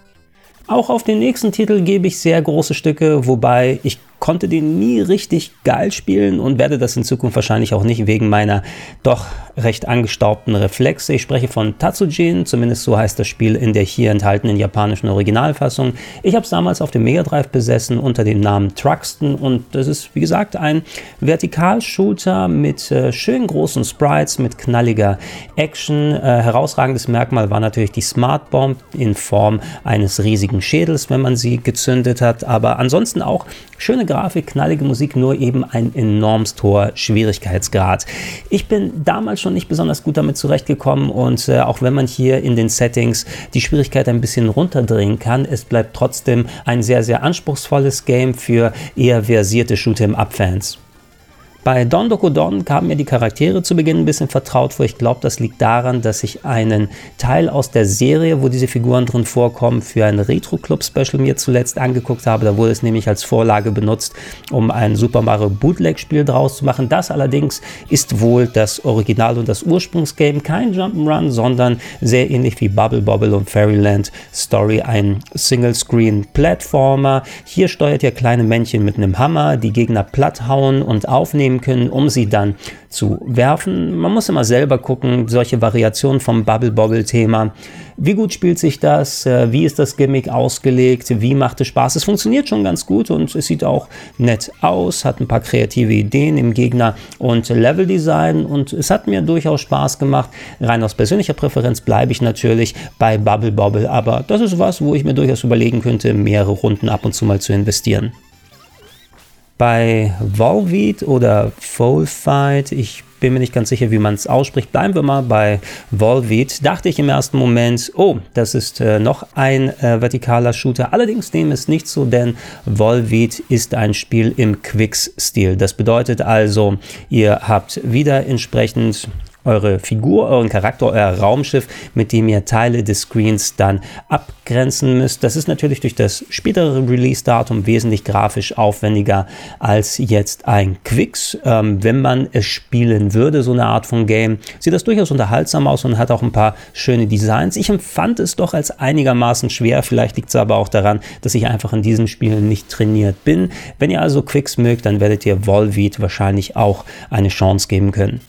Auch auf den nächsten Titel gebe ich sehr große Stücke, wobei ich konnte den nie richtig geil spielen und werde das in Zukunft wahrscheinlich auch nicht wegen meiner doch recht angestaubten Reflexe. Ich spreche von Tatsujin, zumindest so heißt das Spiel in der hier enthaltenen japanischen Originalfassung. Ich habe es damals auf dem Mega Drive besessen unter dem Namen Truxton und das ist wie gesagt ein Vertikalshooter mit äh, schön großen Sprites, mit knalliger Action. Äh, herausragendes Merkmal war natürlich die Smart Bomb in Form eines riesigen Schädels, wenn man sie gezündet hat, aber ansonsten auch schöne Grafik, knallige Musik, nur eben ein enormst hoher Schwierigkeitsgrad. Ich bin damals schon nicht besonders gut damit zurechtgekommen und äh, auch wenn man hier in den Settings die Schwierigkeit ein bisschen runterdrehen kann, es bleibt trotzdem ein sehr, sehr anspruchsvolles Game für eher versierte Shoot'em-up-Fans. Bei Don Doku Don kamen mir die Charaktere zu Beginn ein bisschen vertraut vor. Ich glaube, das liegt daran, dass ich einen Teil aus der Serie, wo diese Figuren drin vorkommen, für ein Retro Club Special mir zuletzt angeguckt habe. Da wurde es nämlich als Vorlage benutzt, um ein Super Mario Bootleg Spiel draus zu machen. Das allerdings ist wohl das Original und das Ursprungsgame. Kein Jump'n'Run, sondern sehr ähnlich wie Bubble Bobble und Fairyland Story ein Single Screen Platformer. Hier steuert ihr kleine Männchen mit einem Hammer, die Gegner platt hauen und aufnehmen nehmen können, um sie dann zu werfen. Man muss immer selber gucken, solche Variationen vom Bubble Bobble Thema. Wie gut spielt sich das? Äh, wie ist das Gimmick ausgelegt? Wie macht es Spaß? Es funktioniert schon ganz gut und es sieht auch nett aus, hat ein paar kreative Ideen im Gegner und Leveldesign und es hat mir durchaus Spaß gemacht. Rein aus persönlicher Präferenz bleibe ich natürlich bei Bubble Bobble, aber das ist was, wo ich mir durchaus überlegen könnte, mehrere Runden ab und zu mal zu investieren. Bei Volbeat oder Volfight, ich bin mir nicht ganz sicher, wie man es ausspricht. Bleiben wir mal bei Volbeat. Dachte ich im ersten Moment, oh, das ist äh, noch ein äh, vertikaler Shooter. Allerdings dem ist nicht so, denn Volbeat ist ein Spiel im Quicks-Stil. Das bedeutet also, ihr habt wieder entsprechend eure Figur, euren Charakter, euer Raumschiff, mit dem ihr Teile des Screens dann abgrenzen müsst. Das ist natürlich durch das spätere Release-Datum wesentlich grafisch aufwendiger als jetzt ein Quicks. Ähm, wenn man es spielen würde, so eine Art von Game, sieht das durchaus unterhaltsam aus und hat auch ein paar schöne Designs. Ich empfand es doch als einigermaßen schwer. Vielleicht liegt es aber auch daran, dass ich einfach in diesen Spielen nicht trainiert bin. Wenn ihr also Quicks mögt, dann werdet ihr Volbeat wahrscheinlich auch eine Chance geben können.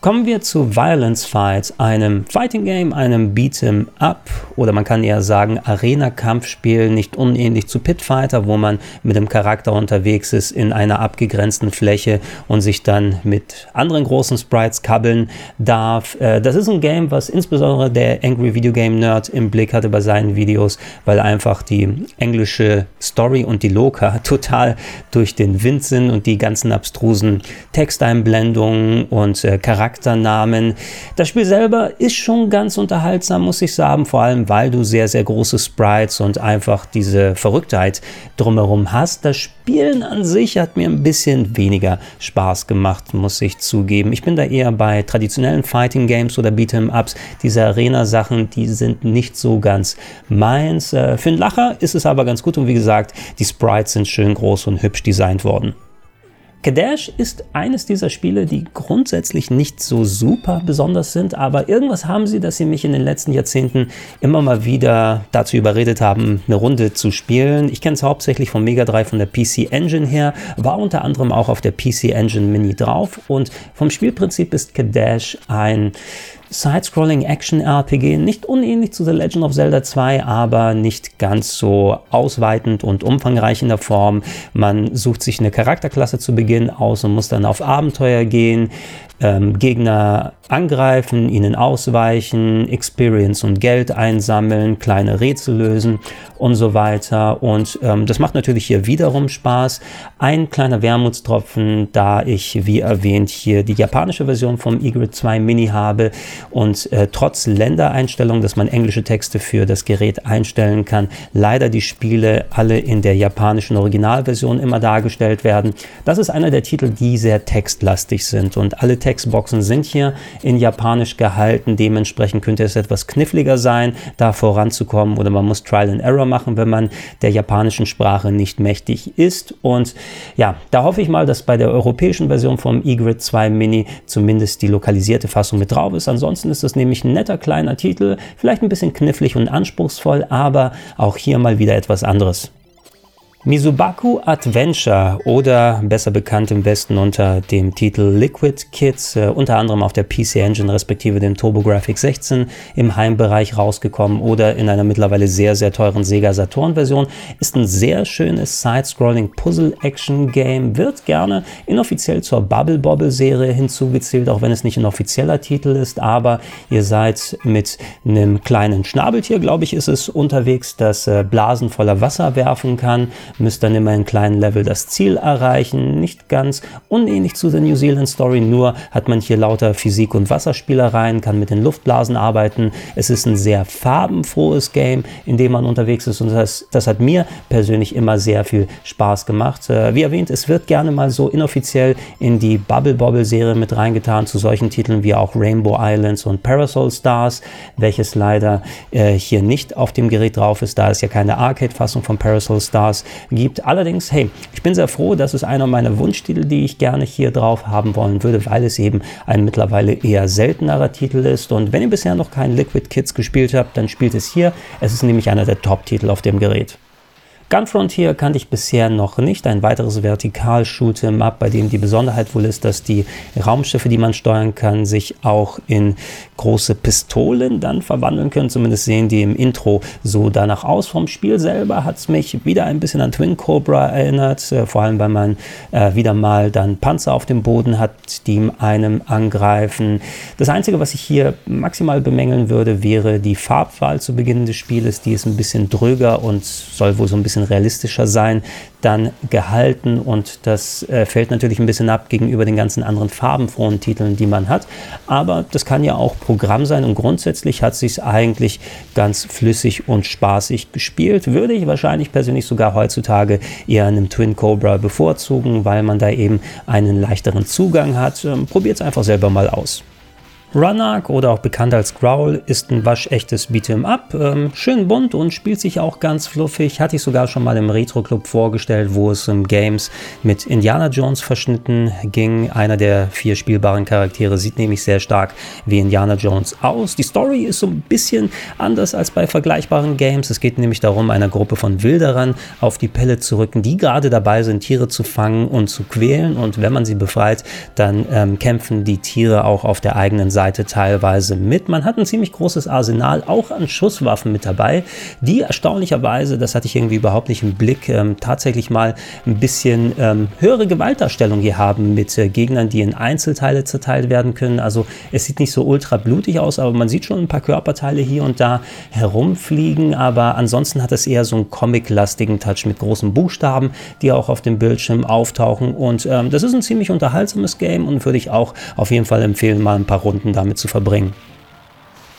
Kommen wir zu Violence Fight, einem Fighting Game, einem Beat'em Up oder man kann eher sagen Arena-Kampfspiel, nicht unähnlich zu Pit Fighter, wo man mit dem Charakter unterwegs ist in einer abgegrenzten Fläche und sich dann mit anderen großen Sprites kabbeln darf. Äh, das ist ein Game, was insbesondere der Angry Video Game Nerd im Blick hatte bei seinen Videos, weil einfach die englische Story und die Loka *laughs* total durch den Wind sind und die ganzen abstrusen Texteinblendungen und äh, Charakter Charakternamen. Das Spiel selber ist schon ganz unterhaltsam, muss ich sagen, vor allem weil du sehr, sehr große Sprites und einfach diese Verrücktheit drumherum hast. Das Spielen an sich hat mir ein bisschen weniger Spaß gemacht, muss ich zugeben. Ich bin da eher bei traditionellen Fighting Games oder Beat'em Ups. Diese Arena-Sachen, die sind nicht so ganz meins. Äh, für einen Lacher ist es aber ganz gut und wie gesagt, die Sprites sind schön groß und hübsch designt worden. Kadash ist eines dieser Spiele, die grundsätzlich nicht so super besonders sind, aber irgendwas haben sie, dass sie mich in den letzten Jahrzehnten immer mal wieder dazu überredet haben, eine Runde zu spielen. Ich kenne es hauptsächlich vom Mega 3 von der PC Engine her, war unter anderem auch auf der PC Engine Mini drauf und vom Spielprinzip ist Kadash ein Side-Scrolling Action-RPG, nicht unähnlich zu The Legend of Zelda 2, aber nicht ganz so ausweitend und umfangreich in der Form. Man sucht sich eine Charakterklasse zu Beginn aus und muss dann auf Abenteuer gehen, ähm, Gegner angreifen, ihnen ausweichen, Experience und Geld einsammeln, kleine Rätsel lösen und so weiter. Und ähm, das macht natürlich hier wiederum Spaß. Ein kleiner Wermutstropfen, da ich, wie erwähnt, hier die japanische Version vom Egrid 2 Mini habe und äh, trotz Ländereinstellung, dass man englische Texte für das Gerät einstellen kann, leider die Spiele alle in der japanischen Originalversion immer dargestellt werden. Das ist einer der Titel, die sehr textlastig sind und alle Textboxen sind hier in Japanisch gehalten. Dementsprechend könnte es etwas kniffliger sein, da voranzukommen oder man muss Trial and Error machen, wenn man der japanischen Sprache nicht mächtig ist. Und ja, da hoffe ich mal, dass bei der europäischen Version vom eGrid 2 Mini zumindest die lokalisierte Fassung mit drauf ist. Ansonsten ist das nämlich ein netter kleiner Titel, vielleicht ein bisschen knifflig und anspruchsvoll, aber auch hier mal wieder etwas anderes. Mizubaku Adventure oder besser bekannt im Westen unter dem Titel Liquid Kids, äh, unter anderem auf der PC Engine respektive dem TurboGrafx 16 im Heimbereich rausgekommen oder in einer mittlerweile sehr, sehr teuren Sega Saturn Version, ist ein sehr schönes Side-Scrolling Puzzle-Action-Game, wird gerne inoffiziell zur Bubble Bobble Serie hinzugezählt, auch wenn es nicht ein offizieller Titel ist, aber ihr seid mit einem kleinen Schnabeltier, glaube ich, ist es unterwegs, das äh, Blasen voller Wasser werfen kann müsst dann immer in kleinen Level das Ziel erreichen. Nicht ganz unähnlich zu der New Zealand Story, nur hat man hier lauter Physik- und Wasserspielereien, kann mit den Luftblasen arbeiten. Es ist ein sehr farbenfrohes Game, in dem man unterwegs ist und das, das hat mir persönlich immer sehr viel Spaß gemacht. Äh, wie erwähnt, es wird gerne mal so inoffiziell in die Bubble Bobble Serie mit reingetan, zu solchen Titeln wie auch Rainbow Islands und Parasol Stars, welches leider äh, hier nicht auf dem Gerät drauf ist, da es ja keine Arcade-Fassung von Parasol Stars gibt. Allerdings, hey, ich bin sehr froh, das ist einer meiner Wunschtitel, die ich gerne hier drauf haben wollen würde, weil es eben ein mittlerweile eher seltenerer Titel ist. Und wenn ihr bisher noch keinen Liquid Kids gespielt habt, dann spielt es hier. Es ist nämlich einer der Top-Titel auf dem Gerät. Gun Frontier kannte ich bisher noch nicht. Ein weiteres Vertikal-Shoot'em-up, bei dem die Besonderheit wohl ist, dass die Raumschiffe, die man steuern kann, sich auch in große Pistolen dann verwandeln können. Zumindest sehen die im Intro so danach aus. Vom Spiel selber hat es mich wieder ein bisschen an Twin Cobra erinnert. Äh, vor allem, weil man äh, wieder mal dann Panzer auf dem Boden hat, die einem angreifen. Das Einzige, was ich hier maximal bemängeln würde, wäre die Farbwahl zu Beginn des Spieles. Die ist ein bisschen dröger und soll wohl so ein bisschen bisschen realistischer sein, dann gehalten und das äh, fällt natürlich ein bisschen ab gegenüber den ganzen anderen farbenfrohen Titeln, die man hat. Aber das kann ja auch Programm sein und grundsätzlich hat sich eigentlich ganz flüssig und spaßig gespielt. Würde ich wahrscheinlich persönlich sogar heutzutage eher einem Twin Cobra bevorzugen, weil man da eben einen leichteren Zugang hat. Ähm, Probiert es einfach selber mal aus. Runark oder auch bekannt als Growl ist ein waschechtes Beat'em Up, ähm, schön bunt und spielt sich auch ganz fluffig. Hatte ich sogar schon mal im Retro Club vorgestellt, wo es um Games mit Indiana Jones verschnitten ging. Einer der vier spielbaren Charaktere sieht nämlich sehr stark wie Indiana Jones aus. Die Story ist so ein bisschen anders als bei vergleichbaren Games. Es geht nämlich darum, einer Gruppe von Wilderern auf die Pelle zu rücken, die gerade dabei sind, Tiere zu fangen und zu quälen. Und wenn man sie befreit, dann ähm, kämpfen die Tiere auch auf der eigenen Seite Seite teilweise mit. Man hat ein ziemlich großes Arsenal auch an Schusswaffen mit dabei, die erstaunlicherweise, das hatte ich irgendwie überhaupt nicht im Blick, ähm, tatsächlich mal ein bisschen ähm, höhere Gewaltdarstellung hier haben mit äh, Gegnern, die in Einzelteile zerteilt werden können. Also es sieht nicht so ultra blutig aus, aber man sieht schon ein paar Körperteile hier und da herumfliegen. Aber ansonsten hat es eher so einen comic-lastigen Touch mit großen Buchstaben, die auch auf dem Bildschirm auftauchen. Und ähm, das ist ein ziemlich unterhaltsames Game und würde ich auch auf jeden Fall empfehlen, mal ein paar Runden Stunden damit zu verbringen.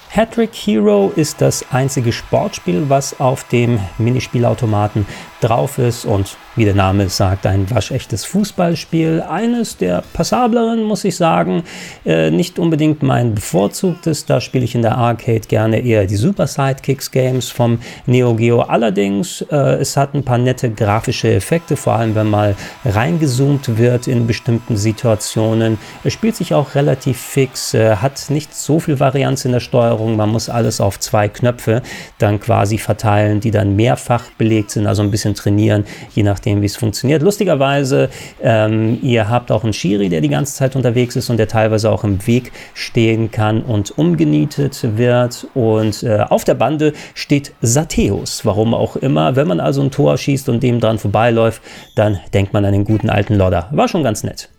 Hattrick Hero ist das einzige Sportspiel, was auf dem Minispielautomaten drauf ist und wie der Name sagt, ein waschechtes Fußballspiel. Eines der passableren, muss ich sagen. Äh, nicht unbedingt mein bevorzugtes. Da spiele ich in der Arcade gerne eher die Super Sidekicks Games vom Neo Geo. Allerdings, äh, es hat ein paar nette grafische Effekte, vor allem wenn mal reingezoomt wird in bestimmten Situationen. Es spielt sich auch relativ fix, äh, hat nicht so viel Varianz in der Steuerung. Man muss alles auf zwei Knöpfe dann quasi verteilen, die dann mehrfach belegt sind, also ein bisschen trainieren, je nach nachdem, wie es funktioniert. Lustigerweise, ähm, ihr habt auch einen Schiri, der die ganze Zeit unterwegs ist und der teilweise auch im Weg stehen kann und umgenietet wird. Und äh, auf der Bande steht Sateus. Warum auch immer. Wenn man also ein Tor schießt und dem dran vorbeiläuft, dann denkt man an den guten alten Lodder. War schon ganz nett.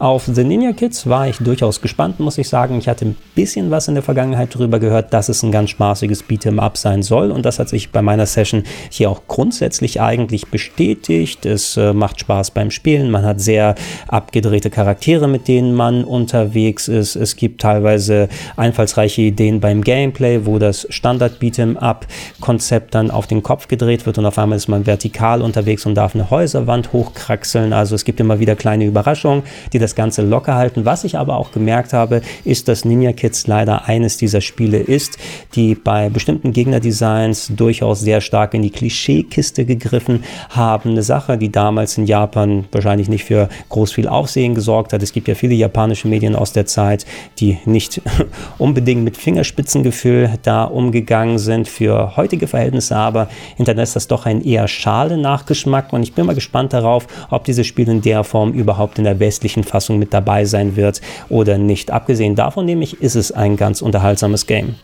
Auf The Ninja Kids war ich durchaus gespannt, muss ich sagen. Ich hatte ein bisschen was in der Vergangenheit darüber gehört, dass es ein ganz spaßiges Beat'em Up sein soll und das hat sich bei meiner Session hier auch grundsätzlich eigentlich bestätigt. Es äh, macht Spaß beim Spielen, man hat sehr abgedrehte Charaktere, mit denen man unterwegs ist. Es gibt teilweise einfallsreiche Ideen beim Gameplay, wo das Standard Beat'em Up Konzept dann auf den Kopf gedreht wird und auf einmal ist man vertikal unterwegs und darf eine Häuserwand hochkraxeln. Also es gibt immer wieder kleine Überraschungen, die das das Ganze locker halten. Was ich aber auch gemerkt habe, ist, dass Ninja Kids leider eines dieser Spiele ist, die bei bestimmten Gegnerdesigns durchaus sehr stark in die Klischeekiste gegriffen haben. Eine Sache, die damals in Japan wahrscheinlich nicht für groß viel Aufsehen gesorgt hat. Es gibt ja viele japanische Medien aus der Zeit, die nicht *laughs* unbedingt mit Fingerspitzengefühl da umgegangen sind für heutige Verhältnisse, aber hinterlässt das doch einen eher schale Nachgeschmack und ich bin mal gespannt darauf, ob dieses Spiel in der Form überhaupt in der westlichen Fassung mit dabei sein wird oder nicht. Abgesehen davon nämlich ist es ein ganz unterhaltsames Game.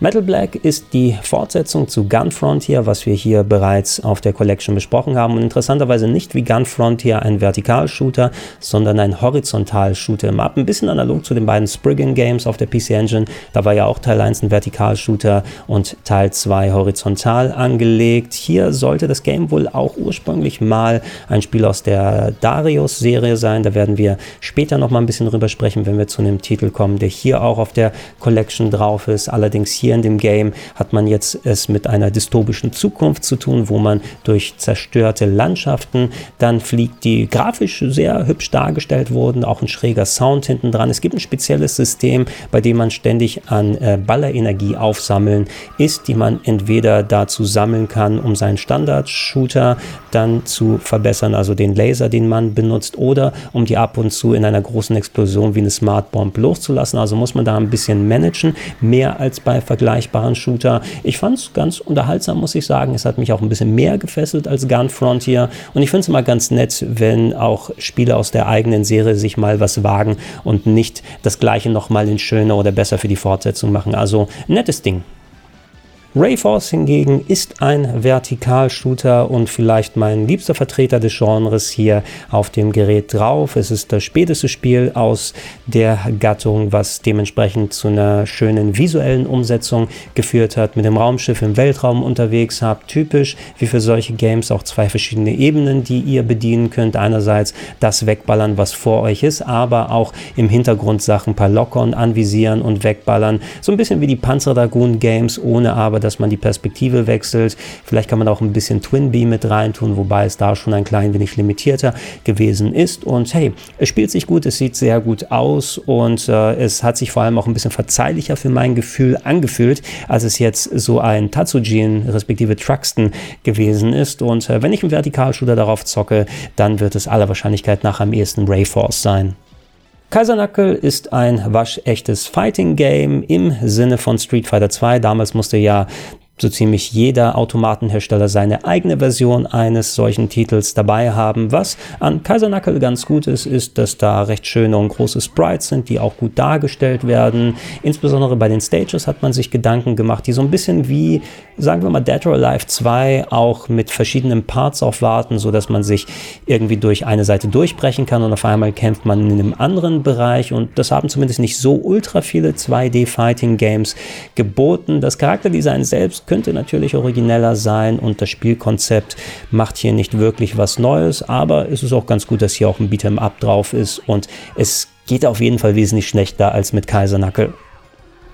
Metal Black ist die Fortsetzung zu Gun Frontier, was wir hier bereits auf der Collection besprochen haben und interessanterweise nicht wie Gun Frontier ein Vertikalshooter, sondern ein Horizontal-Shooter im Up. Ein bisschen analog zu den beiden Spriggan Games auf der PC Engine. Da war ja auch Teil 1 ein Vertikalshooter und Teil 2 horizontal angelegt. Hier sollte das Game wohl auch ursprünglich mal ein Spiel aus der Darius-Serie sein. Da werden wir später noch mal ein bisschen drüber sprechen, wenn wir zu einem Titel kommen, der hier auch auf der Collection drauf ist. Allerdings hier hier in dem Game hat man jetzt es mit einer dystopischen Zukunft zu tun, wo man durch zerstörte Landschaften dann fliegt, die grafisch sehr hübsch dargestellt wurden, auch ein schräger Sound hinten dran. Es gibt ein spezielles System, bei dem man ständig an äh, Ballerenergie aufsammeln ist, die man entweder dazu sammeln kann, um seinen Standard-Shooter dann zu verbessern, also den Laser, den man benutzt, oder um die ab und zu in einer großen Explosion wie eine Smart Bomb loszulassen. Also muss man da ein bisschen managen, mehr als bei vergleichbaren Shooter. Ich fand es ganz unterhaltsam, muss ich sagen. Es hat mich auch ein bisschen mehr gefesselt als Gun Frontier. Und ich finde es immer ganz nett, wenn auch Spiele aus der eigenen Serie sich mal was wagen und nicht das gleiche nochmal in schöner oder besser für die Fortsetzung machen. Also nettes Ding. Rayforce hingegen ist ein Vertikalshooter und vielleicht mein liebster Vertreter des Genres hier auf dem Gerät drauf. Es ist das späteste Spiel aus der Gattung, was dementsprechend zu einer schönen visuellen Umsetzung geführt hat. Mit dem Raumschiff im Weltraum unterwegs habt, typisch wie für solche Games auch zwei verschiedene Ebenen, die ihr bedienen könnt. Einerseits das wegballern, was vor euch ist, aber auch im Hintergrund Sachen per Lockern anvisieren und wegballern. So ein bisschen wie die Panzerdragoon Games, ohne aber dass man die Perspektive wechselt. Vielleicht kann man auch ein bisschen Twin Beam mit reintun, wobei es da schon ein klein wenig limitierter gewesen ist. Und hey, es spielt sich gut, es sieht sehr gut aus und äh, es hat sich vor allem auch ein bisschen verzeihlicher für mein Gefühl angefühlt, als es jetzt so ein Tatsujin respektive Truxton gewesen ist. Und äh, wenn ich einen Vertikalshooter darauf zocke, dann wird es aller Wahrscheinlichkeit nach am ehesten Rayforce sein. Kaisernackel ist ein waschechtes Fighting Game im Sinne von Street Fighter 2. Damals musste ja so ziemlich jeder Automatenhersteller seine eigene Version eines solchen Titels dabei haben. Was an Kaisernackel ganz gut ist, ist, dass da recht schöne und große Sprites sind, die auch gut dargestellt werden. Insbesondere bei den Stages hat man sich Gedanken gemacht, die so ein bisschen wie, sagen wir mal, Dead or Alive 2 auch mit verschiedenen Parts aufwarten, so dass man sich irgendwie durch eine Seite durchbrechen kann und auf einmal kämpft man in einem anderen Bereich und das haben zumindest nicht so ultra viele 2D Fighting Games geboten. Das Charakterdesign selbst könnte natürlich origineller sein und das Spielkonzept macht hier nicht wirklich was Neues, aber es ist auch ganz gut, dass hier auch ein Beat'em Up drauf ist und es geht auf jeden Fall wesentlich schlechter als mit Kaisernackel.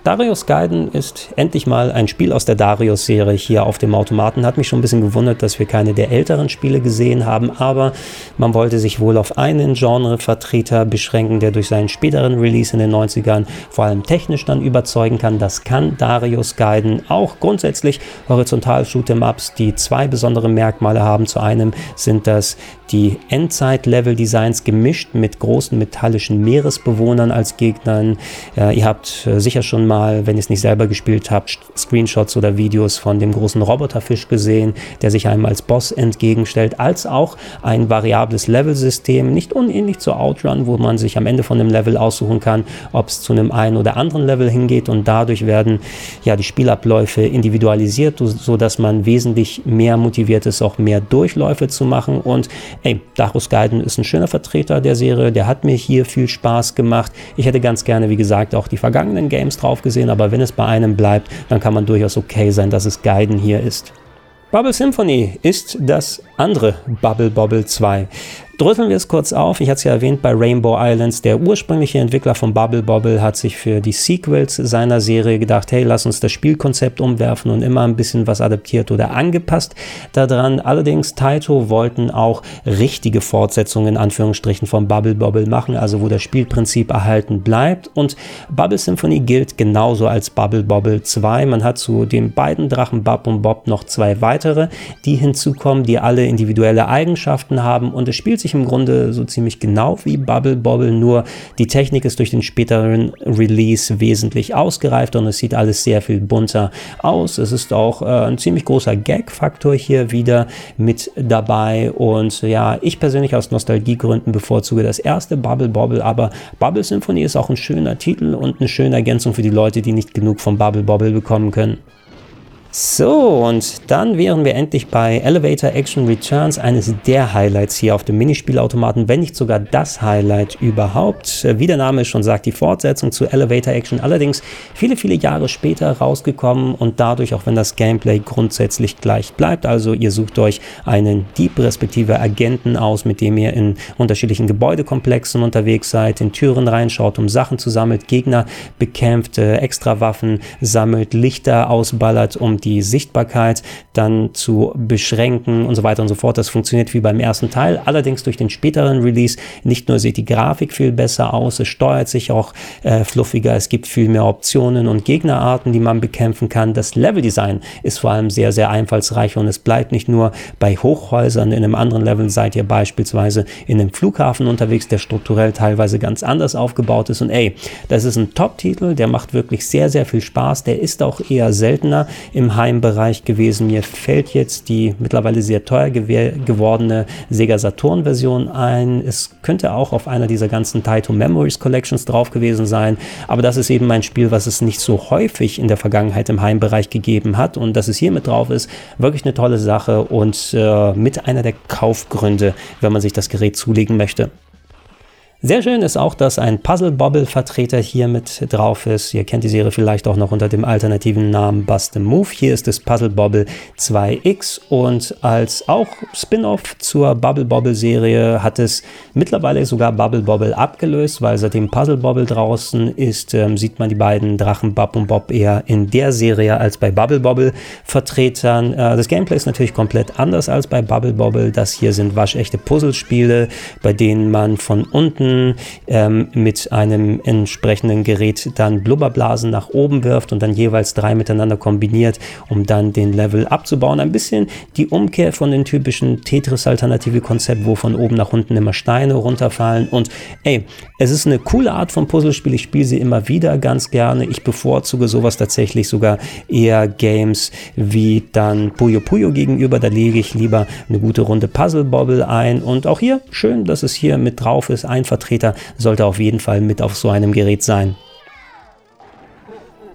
Darius Gaiden ist endlich mal ein Spiel aus der Darius-Serie hier auf dem Automaten. Hat mich schon ein bisschen gewundert, dass wir keine der älteren Spiele gesehen haben, aber man wollte sich wohl auf einen Genrevertreter beschränken, der durch seinen späteren Release in den 90ern vor allem technisch dann überzeugen kann. Das kann Darius Gaiden auch grundsätzlich horizontal Shoot'em-Ups, die zwei besondere Merkmale haben. Zu einem sind das die Endzeit-Level-Designs gemischt mit großen metallischen Meeresbewohnern als Gegnern. Äh, ihr habt äh, sicher schon mal, wenn ihr es nicht selber gespielt habt, Screenshots oder Videos von dem großen Roboterfisch gesehen, der sich einem als Boss entgegenstellt, als auch ein variables Level-System, nicht unähnlich zu Outrun, wo man sich am Ende von dem Level aussuchen kann, ob es zu einem einen oder anderen Level hingeht und dadurch werden ja die Spielabläufe individualisiert, so dass man wesentlich mehr motiviert ist, auch mehr Durchläufe zu machen und ey, Darius Gaiden ist ein schöner Vertreter der Serie, der hat mir hier viel Spaß gemacht. Ich hätte ganz gerne, wie gesagt, auch die vergangenen Games drauf gesehen, aber wenn es bei einem bleibt, dann kann man durchaus okay sein, dass es Gaiden hier ist. Bubble Symphony ist das andere Bubble Bobble 2. Drüsseln wir es kurz auf. Ich hatte es ja erwähnt bei Rainbow Islands. Der ursprüngliche Entwickler von Bubble Bobble hat sich für die Sequels seiner Serie gedacht, hey, lass uns das Spielkonzept umwerfen und immer ein bisschen was adaptiert oder angepasst daran. Allerdings Taito wollten auch richtige Fortsetzungen in Anführungsstrichen von Bubble Bobble machen, also wo das Spielprinzip erhalten bleibt. Und Bubble Symphony gilt genauso als Bubble Bobble 2. Man hat zu den beiden Drachen Bob und Bob noch zwei weitere, die hinzukommen, die alle individuelle Eigenschaften haben und es spielt sich im Grunde so ziemlich genau wie Bubble Bobble, nur die Technik ist durch den späteren Release wesentlich ausgereift und es sieht alles sehr viel bunter aus. Es ist auch äh, ein ziemlich großer Gag-Faktor hier wieder mit dabei und ja, ich persönlich aus Nostalgiegründen bevorzuge das erste Bubble Bobble, aber Bubble Symphony ist auch ein schöner Titel und eine schöne Ergänzung für die Leute, die nicht genug vom Bubble Bobble bekommen können. So, und dann wären wir endlich bei Elevator Action Returns, eines der Highlights hier auf dem Minispielautomaten, wenn nicht sogar das Highlight überhaupt. Wie der Name schon sagt, die Fortsetzung zu Elevator Action, allerdings viele, viele Jahre später rausgekommen und dadurch, auch wenn das Gameplay grundsätzlich gleich bleibt, also ihr sucht euch einen Dieb respektive Agenten aus, mit dem ihr in unterschiedlichen Gebäudekomplexen unterwegs seid, in Türen reinschaut, um Sachen zu sammeln, Gegner bekämpft, äh, extra Waffen sammelt, Lichter ausballert, um die Sichtbarkeit dann zu beschränken und so weiter und so fort. Das funktioniert wie beim ersten Teil. Allerdings durch den späteren Release nicht nur sieht die Grafik viel besser aus, es steuert sich auch äh, fluffiger, es gibt viel mehr Optionen und Gegnerarten, die man bekämpfen kann. Das Leveldesign ist vor allem sehr, sehr einfallsreich und es bleibt nicht nur bei Hochhäusern. In einem anderen Level seid ihr beispielsweise in einem Flughafen unterwegs, der strukturell teilweise ganz anders aufgebaut ist. Und ey, das ist ein Top-Titel, der macht wirklich sehr, sehr viel Spaß. Der ist auch eher seltener im Heimbereich gewesen. Mir fällt jetzt die mittlerweile sehr teuer gewordene Sega Saturn Version ein. Es könnte auch auf einer dieser ganzen Taito Memories Collections drauf gewesen sein, aber das ist eben ein Spiel, was es nicht so häufig in der Vergangenheit im Heimbereich gegeben hat und dass es hier mit drauf ist, wirklich eine tolle Sache und äh, mit einer der Kaufgründe, wenn man sich das Gerät zulegen möchte. Sehr schön ist auch, dass ein Puzzle-Bobble-Vertreter hier mit drauf ist. Ihr kennt die Serie vielleicht auch noch unter dem alternativen Namen Bust a Move. Hier ist es Puzzle Bobble 2X und als auch Spin-off zur Bubble Bobble-Serie hat es mittlerweile sogar Bubble Bobble abgelöst, weil seitdem Puzzle Bobble draußen ist, ähm, sieht man die beiden Drachen Bob und Bob eher in der Serie als bei Bubble Bobble-Vertretern. Äh, das Gameplay ist natürlich komplett anders als bei Bubble Bobble. Das hier sind waschechte Puzzlespiele, bei denen man von unten ähm, mit einem entsprechenden Gerät dann Blubberblasen nach oben wirft und dann jeweils drei miteinander kombiniert, um dann den Level abzubauen. Ein bisschen die Umkehr von den typischen Tetris-Alternative-Konzept, wo von oben nach unten immer Steine runterfallen. Und ey, es ist eine coole Art von Puzzlespiel. Ich spiele sie immer wieder ganz gerne. Ich bevorzuge sowas tatsächlich sogar eher Games wie dann Puyo Puyo gegenüber. Da lege ich lieber eine gute Runde Puzzle Bobble ein. Und auch hier schön, dass es hier mit drauf ist. Einfach Vertreter sollte auf jeden Fall mit auf so einem Gerät sein.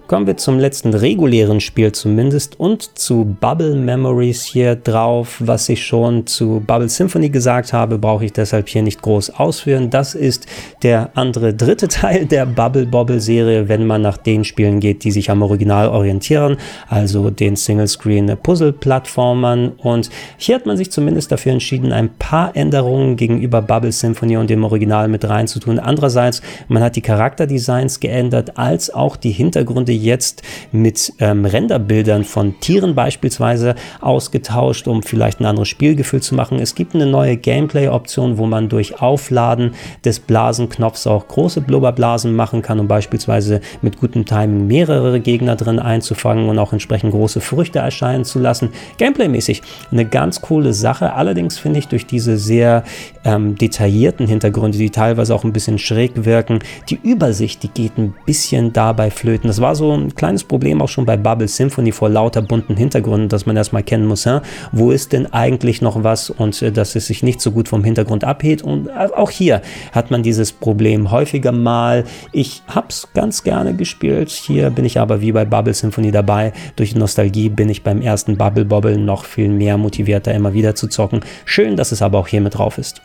Kommen wir zum letzten regulären Spiel zumindest und zu Bubble Memories hier drauf. Was ich schon zu Bubble Symphony gesagt habe, brauche ich deshalb hier nicht groß ausführen. Das ist der andere dritte *laughs* Teil der Bubble Bobble Serie, wenn man nach den Spielen geht, die sich am Original orientieren, also den Single Screen Puzzle Plattformern. Und hier hat man sich zumindest dafür entschieden, ein paar Änderungen gegenüber Bubble Symphony und dem Original mit reinzutun. Andererseits, man hat die Charakterdesigns geändert, als auch die Hintergründe jetzt mit ähm, Renderbildern von Tieren beispielsweise ausgetauscht, um vielleicht ein anderes Spielgefühl zu machen. Es gibt eine neue Gameplay-Option, wo man durch Aufladen des Blasenknopfs auch große Blubberblasen machen kann, um beispielsweise mit gutem Timing mehrere Gegner drin einzufangen und auch entsprechend große Früchte erscheinen zu lassen. Gameplay-mäßig eine ganz coole Sache. Allerdings finde ich durch diese sehr ähm, detaillierten Hintergründe, die teilweise auch ein bisschen schräg wirken, die Übersicht, die geht ein bisschen dabei flöten. Das war so so ein kleines Problem auch schon bei Bubble Symphony vor lauter bunten Hintergründen, dass man erstmal kennen muss, ja, wo ist denn eigentlich noch was und äh, dass es sich nicht so gut vom Hintergrund abhebt. Und äh, auch hier hat man dieses Problem häufiger mal. Ich habe es ganz gerne gespielt. Hier bin ich aber wie bei Bubble Symphony dabei. Durch Nostalgie bin ich beim ersten Bubble Bobble noch viel mehr motivierter, immer wieder zu zocken. Schön, dass es aber auch hier mit drauf ist.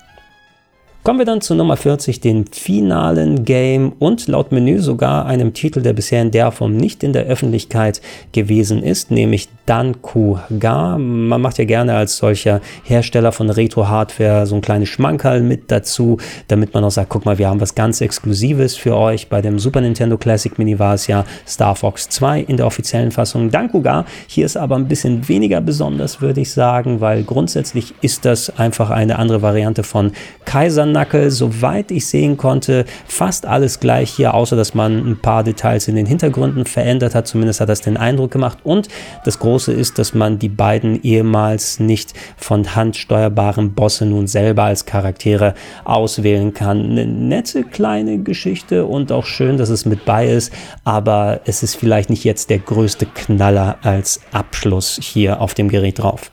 Kommen wir dann zu Nummer 40, dem finalen Game und laut Menü sogar einem Titel, der bisher in der Form nicht in der Öffentlichkeit gewesen ist, nämlich Dankuga. Man macht ja gerne als solcher Hersteller von Retro-Hardware so ein kleines Schmankerl mit dazu, damit man auch sagt, guck mal, wir haben was ganz Exklusives für euch. Bei dem Super Nintendo Classic Mini war es ja Star Fox 2 in der offiziellen Fassung Dankuga. Hier ist aber ein bisschen weniger besonders, würde ich sagen, weil grundsätzlich ist das einfach eine andere Variante von Kaisernackel. Soweit ich sehen konnte, fast alles gleich hier, außer dass man ein paar Details in den Hintergründen verändert hat. Zumindest hat das den Eindruck gemacht. Und das Große ist, dass man die beiden ehemals nicht von Hand steuerbaren Bosse nun selber als Charaktere auswählen kann. Eine nette kleine Geschichte und auch schön, dass es mit bei ist, aber es ist vielleicht nicht jetzt der größte Knaller als Abschluss hier auf dem Gerät drauf.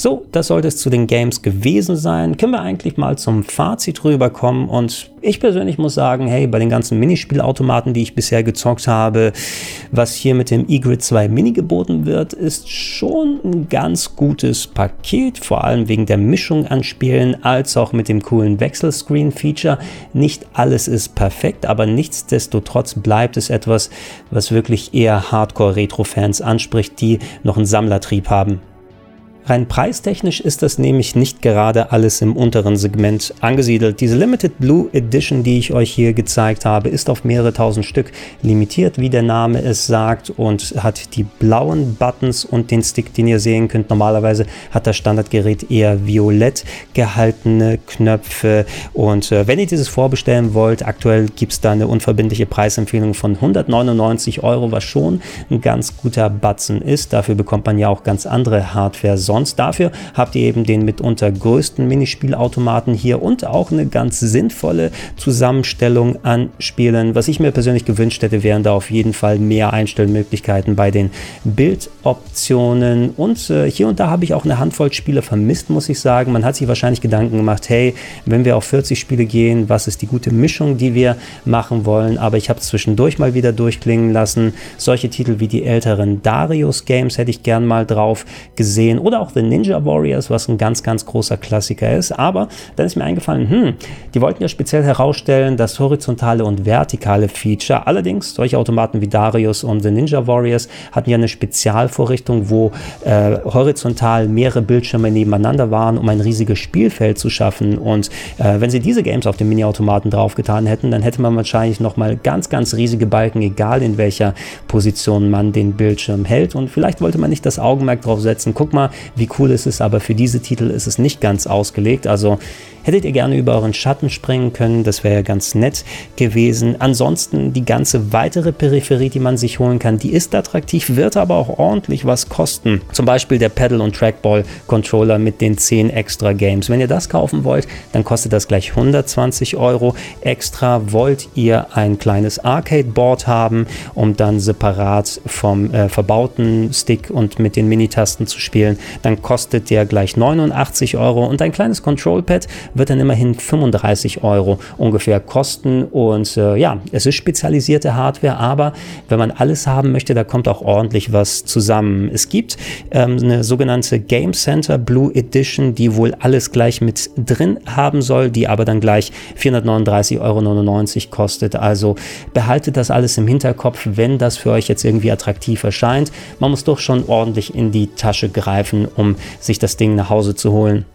So, das sollte es zu den Games gewesen sein. Können wir eigentlich mal zum Fazit rüberkommen und ich persönlich muss sagen, hey, bei den ganzen Minispielautomaten, die ich bisher gezockt habe, was hier mit dem eGrid 2 Mini geboten wird, ist schon ein ganz gutes Paket, vor allem wegen der Mischung an Spielen, als auch mit dem coolen Wechselscreen-Feature. Nicht alles ist perfekt, aber nichtsdestotrotz bleibt es etwas, was wirklich eher Hardcore-Retro-Fans anspricht, die noch einen Sammlertrieb haben. Rein preistechnisch ist das nämlich nicht gerade alles im unteren Segment angesiedelt. Diese Limited Blue Edition, die ich euch hier gezeigt habe, ist auf mehrere tausend Stück limitiert, wie der Name es sagt, und hat die blauen Buttons und den Stick, den ihr sehen könnt. Normalerweise hat das Standardgerät eher violett gehaltene Knöpfe. Und äh, wenn ihr dieses vorbestellen wollt, aktuell gibt es da eine unverbindliche Preisempfehlung von 199 Euro, was schon ein ganz guter Batzen ist. Dafür bekommt man ja auch ganz andere Hardware sonst. Dafür habt ihr eben den mitunter größten Minispielautomaten hier und auch eine ganz sinnvolle Zusammenstellung an Spielen. Was ich mir persönlich gewünscht hätte, wären da auf jeden Fall mehr Einstellmöglichkeiten bei den Bildoptionen. Und äh, hier und da habe ich auch eine Handvoll Spiele vermisst, muss ich sagen. Man hat sich wahrscheinlich Gedanken gemacht, hey, wenn wir auf 40 Spiele gehen, was ist die gute Mischung, die wir machen wollen? Aber ich habe zwischendurch mal wieder durchklingen lassen. Solche Titel wie die älteren Darius Games hätte ich gern mal drauf gesehen oder auch The Ninja Warriors, was ein ganz, ganz großer Klassiker ist. Aber dann ist mir eingefallen, hm, die wollten ja speziell herausstellen, das horizontale und vertikale Feature. Allerdings, solche Automaten wie Darius und The Ninja Warriors hatten ja eine Spezialvorrichtung, wo äh, horizontal mehrere Bildschirme nebeneinander waren, um ein riesiges Spielfeld zu schaffen. Und äh, wenn sie diese Games auf dem Mini-Automaten draufgetan hätten, dann hätte man wahrscheinlich nochmal ganz, ganz riesige Balken, egal in welcher Position man den Bildschirm hält. Und vielleicht wollte man nicht das Augenmerk drauf setzen, guck mal, wie cool ist es, aber für diese Titel ist es nicht ganz ausgelegt. Also hättet ihr gerne über euren Schatten springen können, das wäre ja ganz nett gewesen. Ansonsten die ganze weitere Peripherie, die man sich holen kann, die ist attraktiv, wird aber auch ordentlich was kosten. Zum Beispiel der Pedal- und Trackball-Controller mit den 10 extra Games. Wenn ihr das kaufen wollt, dann kostet das gleich 120 Euro extra. Wollt ihr ein kleines Arcade-Board haben, um dann separat vom äh, verbauten Stick und mit den Minitasten zu spielen, dann kostet der gleich 89 Euro und ein kleines Control-Pad wird dann immerhin 35 Euro ungefähr kosten und äh, ja, es ist spezialisierte Hardware, aber wenn man alles haben möchte, da kommt auch ordentlich was zusammen. Es gibt ähm, eine sogenannte Game Center Blue Edition, die wohl alles gleich mit drin haben soll, die aber dann gleich 439,99 Euro kostet. Also behaltet das alles im Hinterkopf, wenn das für euch jetzt irgendwie attraktiv erscheint. Man muss doch schon ordentlich in die Tasche greifen, um sich das Ding nach Hause zu holen.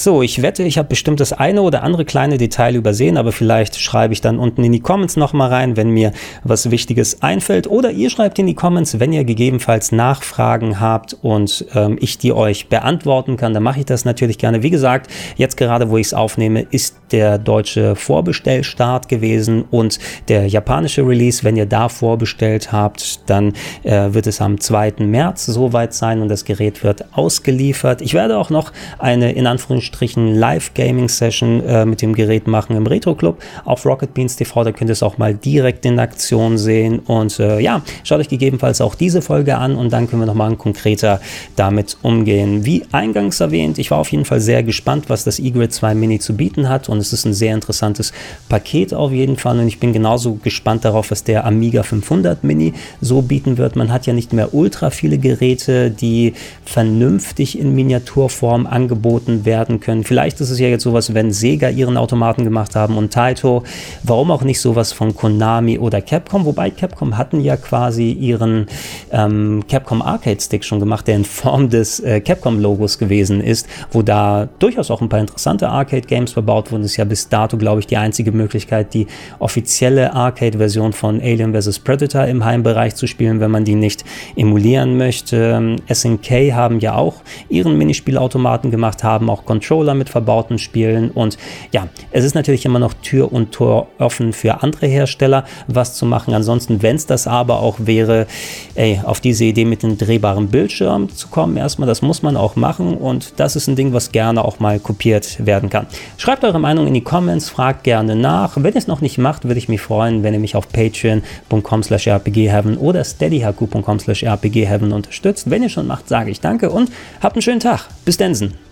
So, ich wette, ich habe bestimmt das eine oder andere kleine Detail übersehen, aber vielleicht schreibe ich dann unten in die Comments nochmal rein, wenn mir was Wichtiges einfällt. Oder ihr schreibt in die Comments, wenn ihr gegebenenfalls Nachfragen habt und ähm, ich die euch beantworten kann, dann mache ich das natürlich gerne. Wie gesagt, jetzt gerade, wo ich es aufnehme, ist der deutsche Vorbestellstart gewesen und der japanische Release. Wenn ihr da vorbestellt habt, dann äh, wird es am 2. März soweit sein und das Gerät wird ausgeliefert. Ich werde auch noch eine in Anführungszeichen Anführungsstrichen Live-Gaming-Session äh, mit dem Gerät machen im Retro-Club auf Rocket Beans TV. Da könnt ihr es auch mal direkt in Aktion sehen. Und äh, ja, schaut euch gegebenenfalls auch diese Folge an und dann können wir nochmal konkreter damit umgehen. Wie eingangs erwähnt, ich war auf jeden Fall sehr gespannt, was das eGrid 2 Mini zu bieten hat. Und es ist ein sehr interessantes Paket auf jeden Fall. Und ich bin genauso gespannt darauf, was der Amiga 500 Mini so bieten wird. Man hat ja nicht mehr ultra viele Geräte, die vernünftig in Miniaturform angeboten werden machen können. Vielleicht ist es ja jetzt sowas, wenn Sega ihren Automaten gemacht haben und Taito, warum auch nicht sowas von Konami oder Capcom, wobei Capcom hatten ja quasi ihren ähm, Capcom Arcade Stick schon gemacht, der in Form des äh, Capcom-Logos gewesen ist, wo da durchaus auch ein paar interessante Arcade-Games verbaut wurden. Das ist ja bis dato, glaube ich, die einzige Möglichkeit, die offizielle Arcade-Version von Alien vs. Predator im Heimbereich zu spielen, wenn man die nicht emulieren möchte. SNK haben ja auch ihren Minispielautomaten gemacht, haben auch Controller mit verbauten Spielen und ja, es ist natürlich immer noch Tür und Tor offen für andere Hersteller, was zu machen. Ansonsten, wenn es das aber auch wäre, ey, auf diese Idee mit dem drehbaren Bildschirm zu kommen, erstmal, das muss man auch machen und das ist ein Ding, was gerne auch mal kopiert werden kann. Schreibt eure Meinung in die Comments, fragt gerne nach. Wenn ihr es noch nicht macht, würde ich mich freuen, wenn ihr mich auf patreon.com slash rpgheaven oder steadyhq.com slash rpgheaven unterstützt. Wenn ihr schon macht, sage ich danke und habt einen schönen Tag. Bis Densen.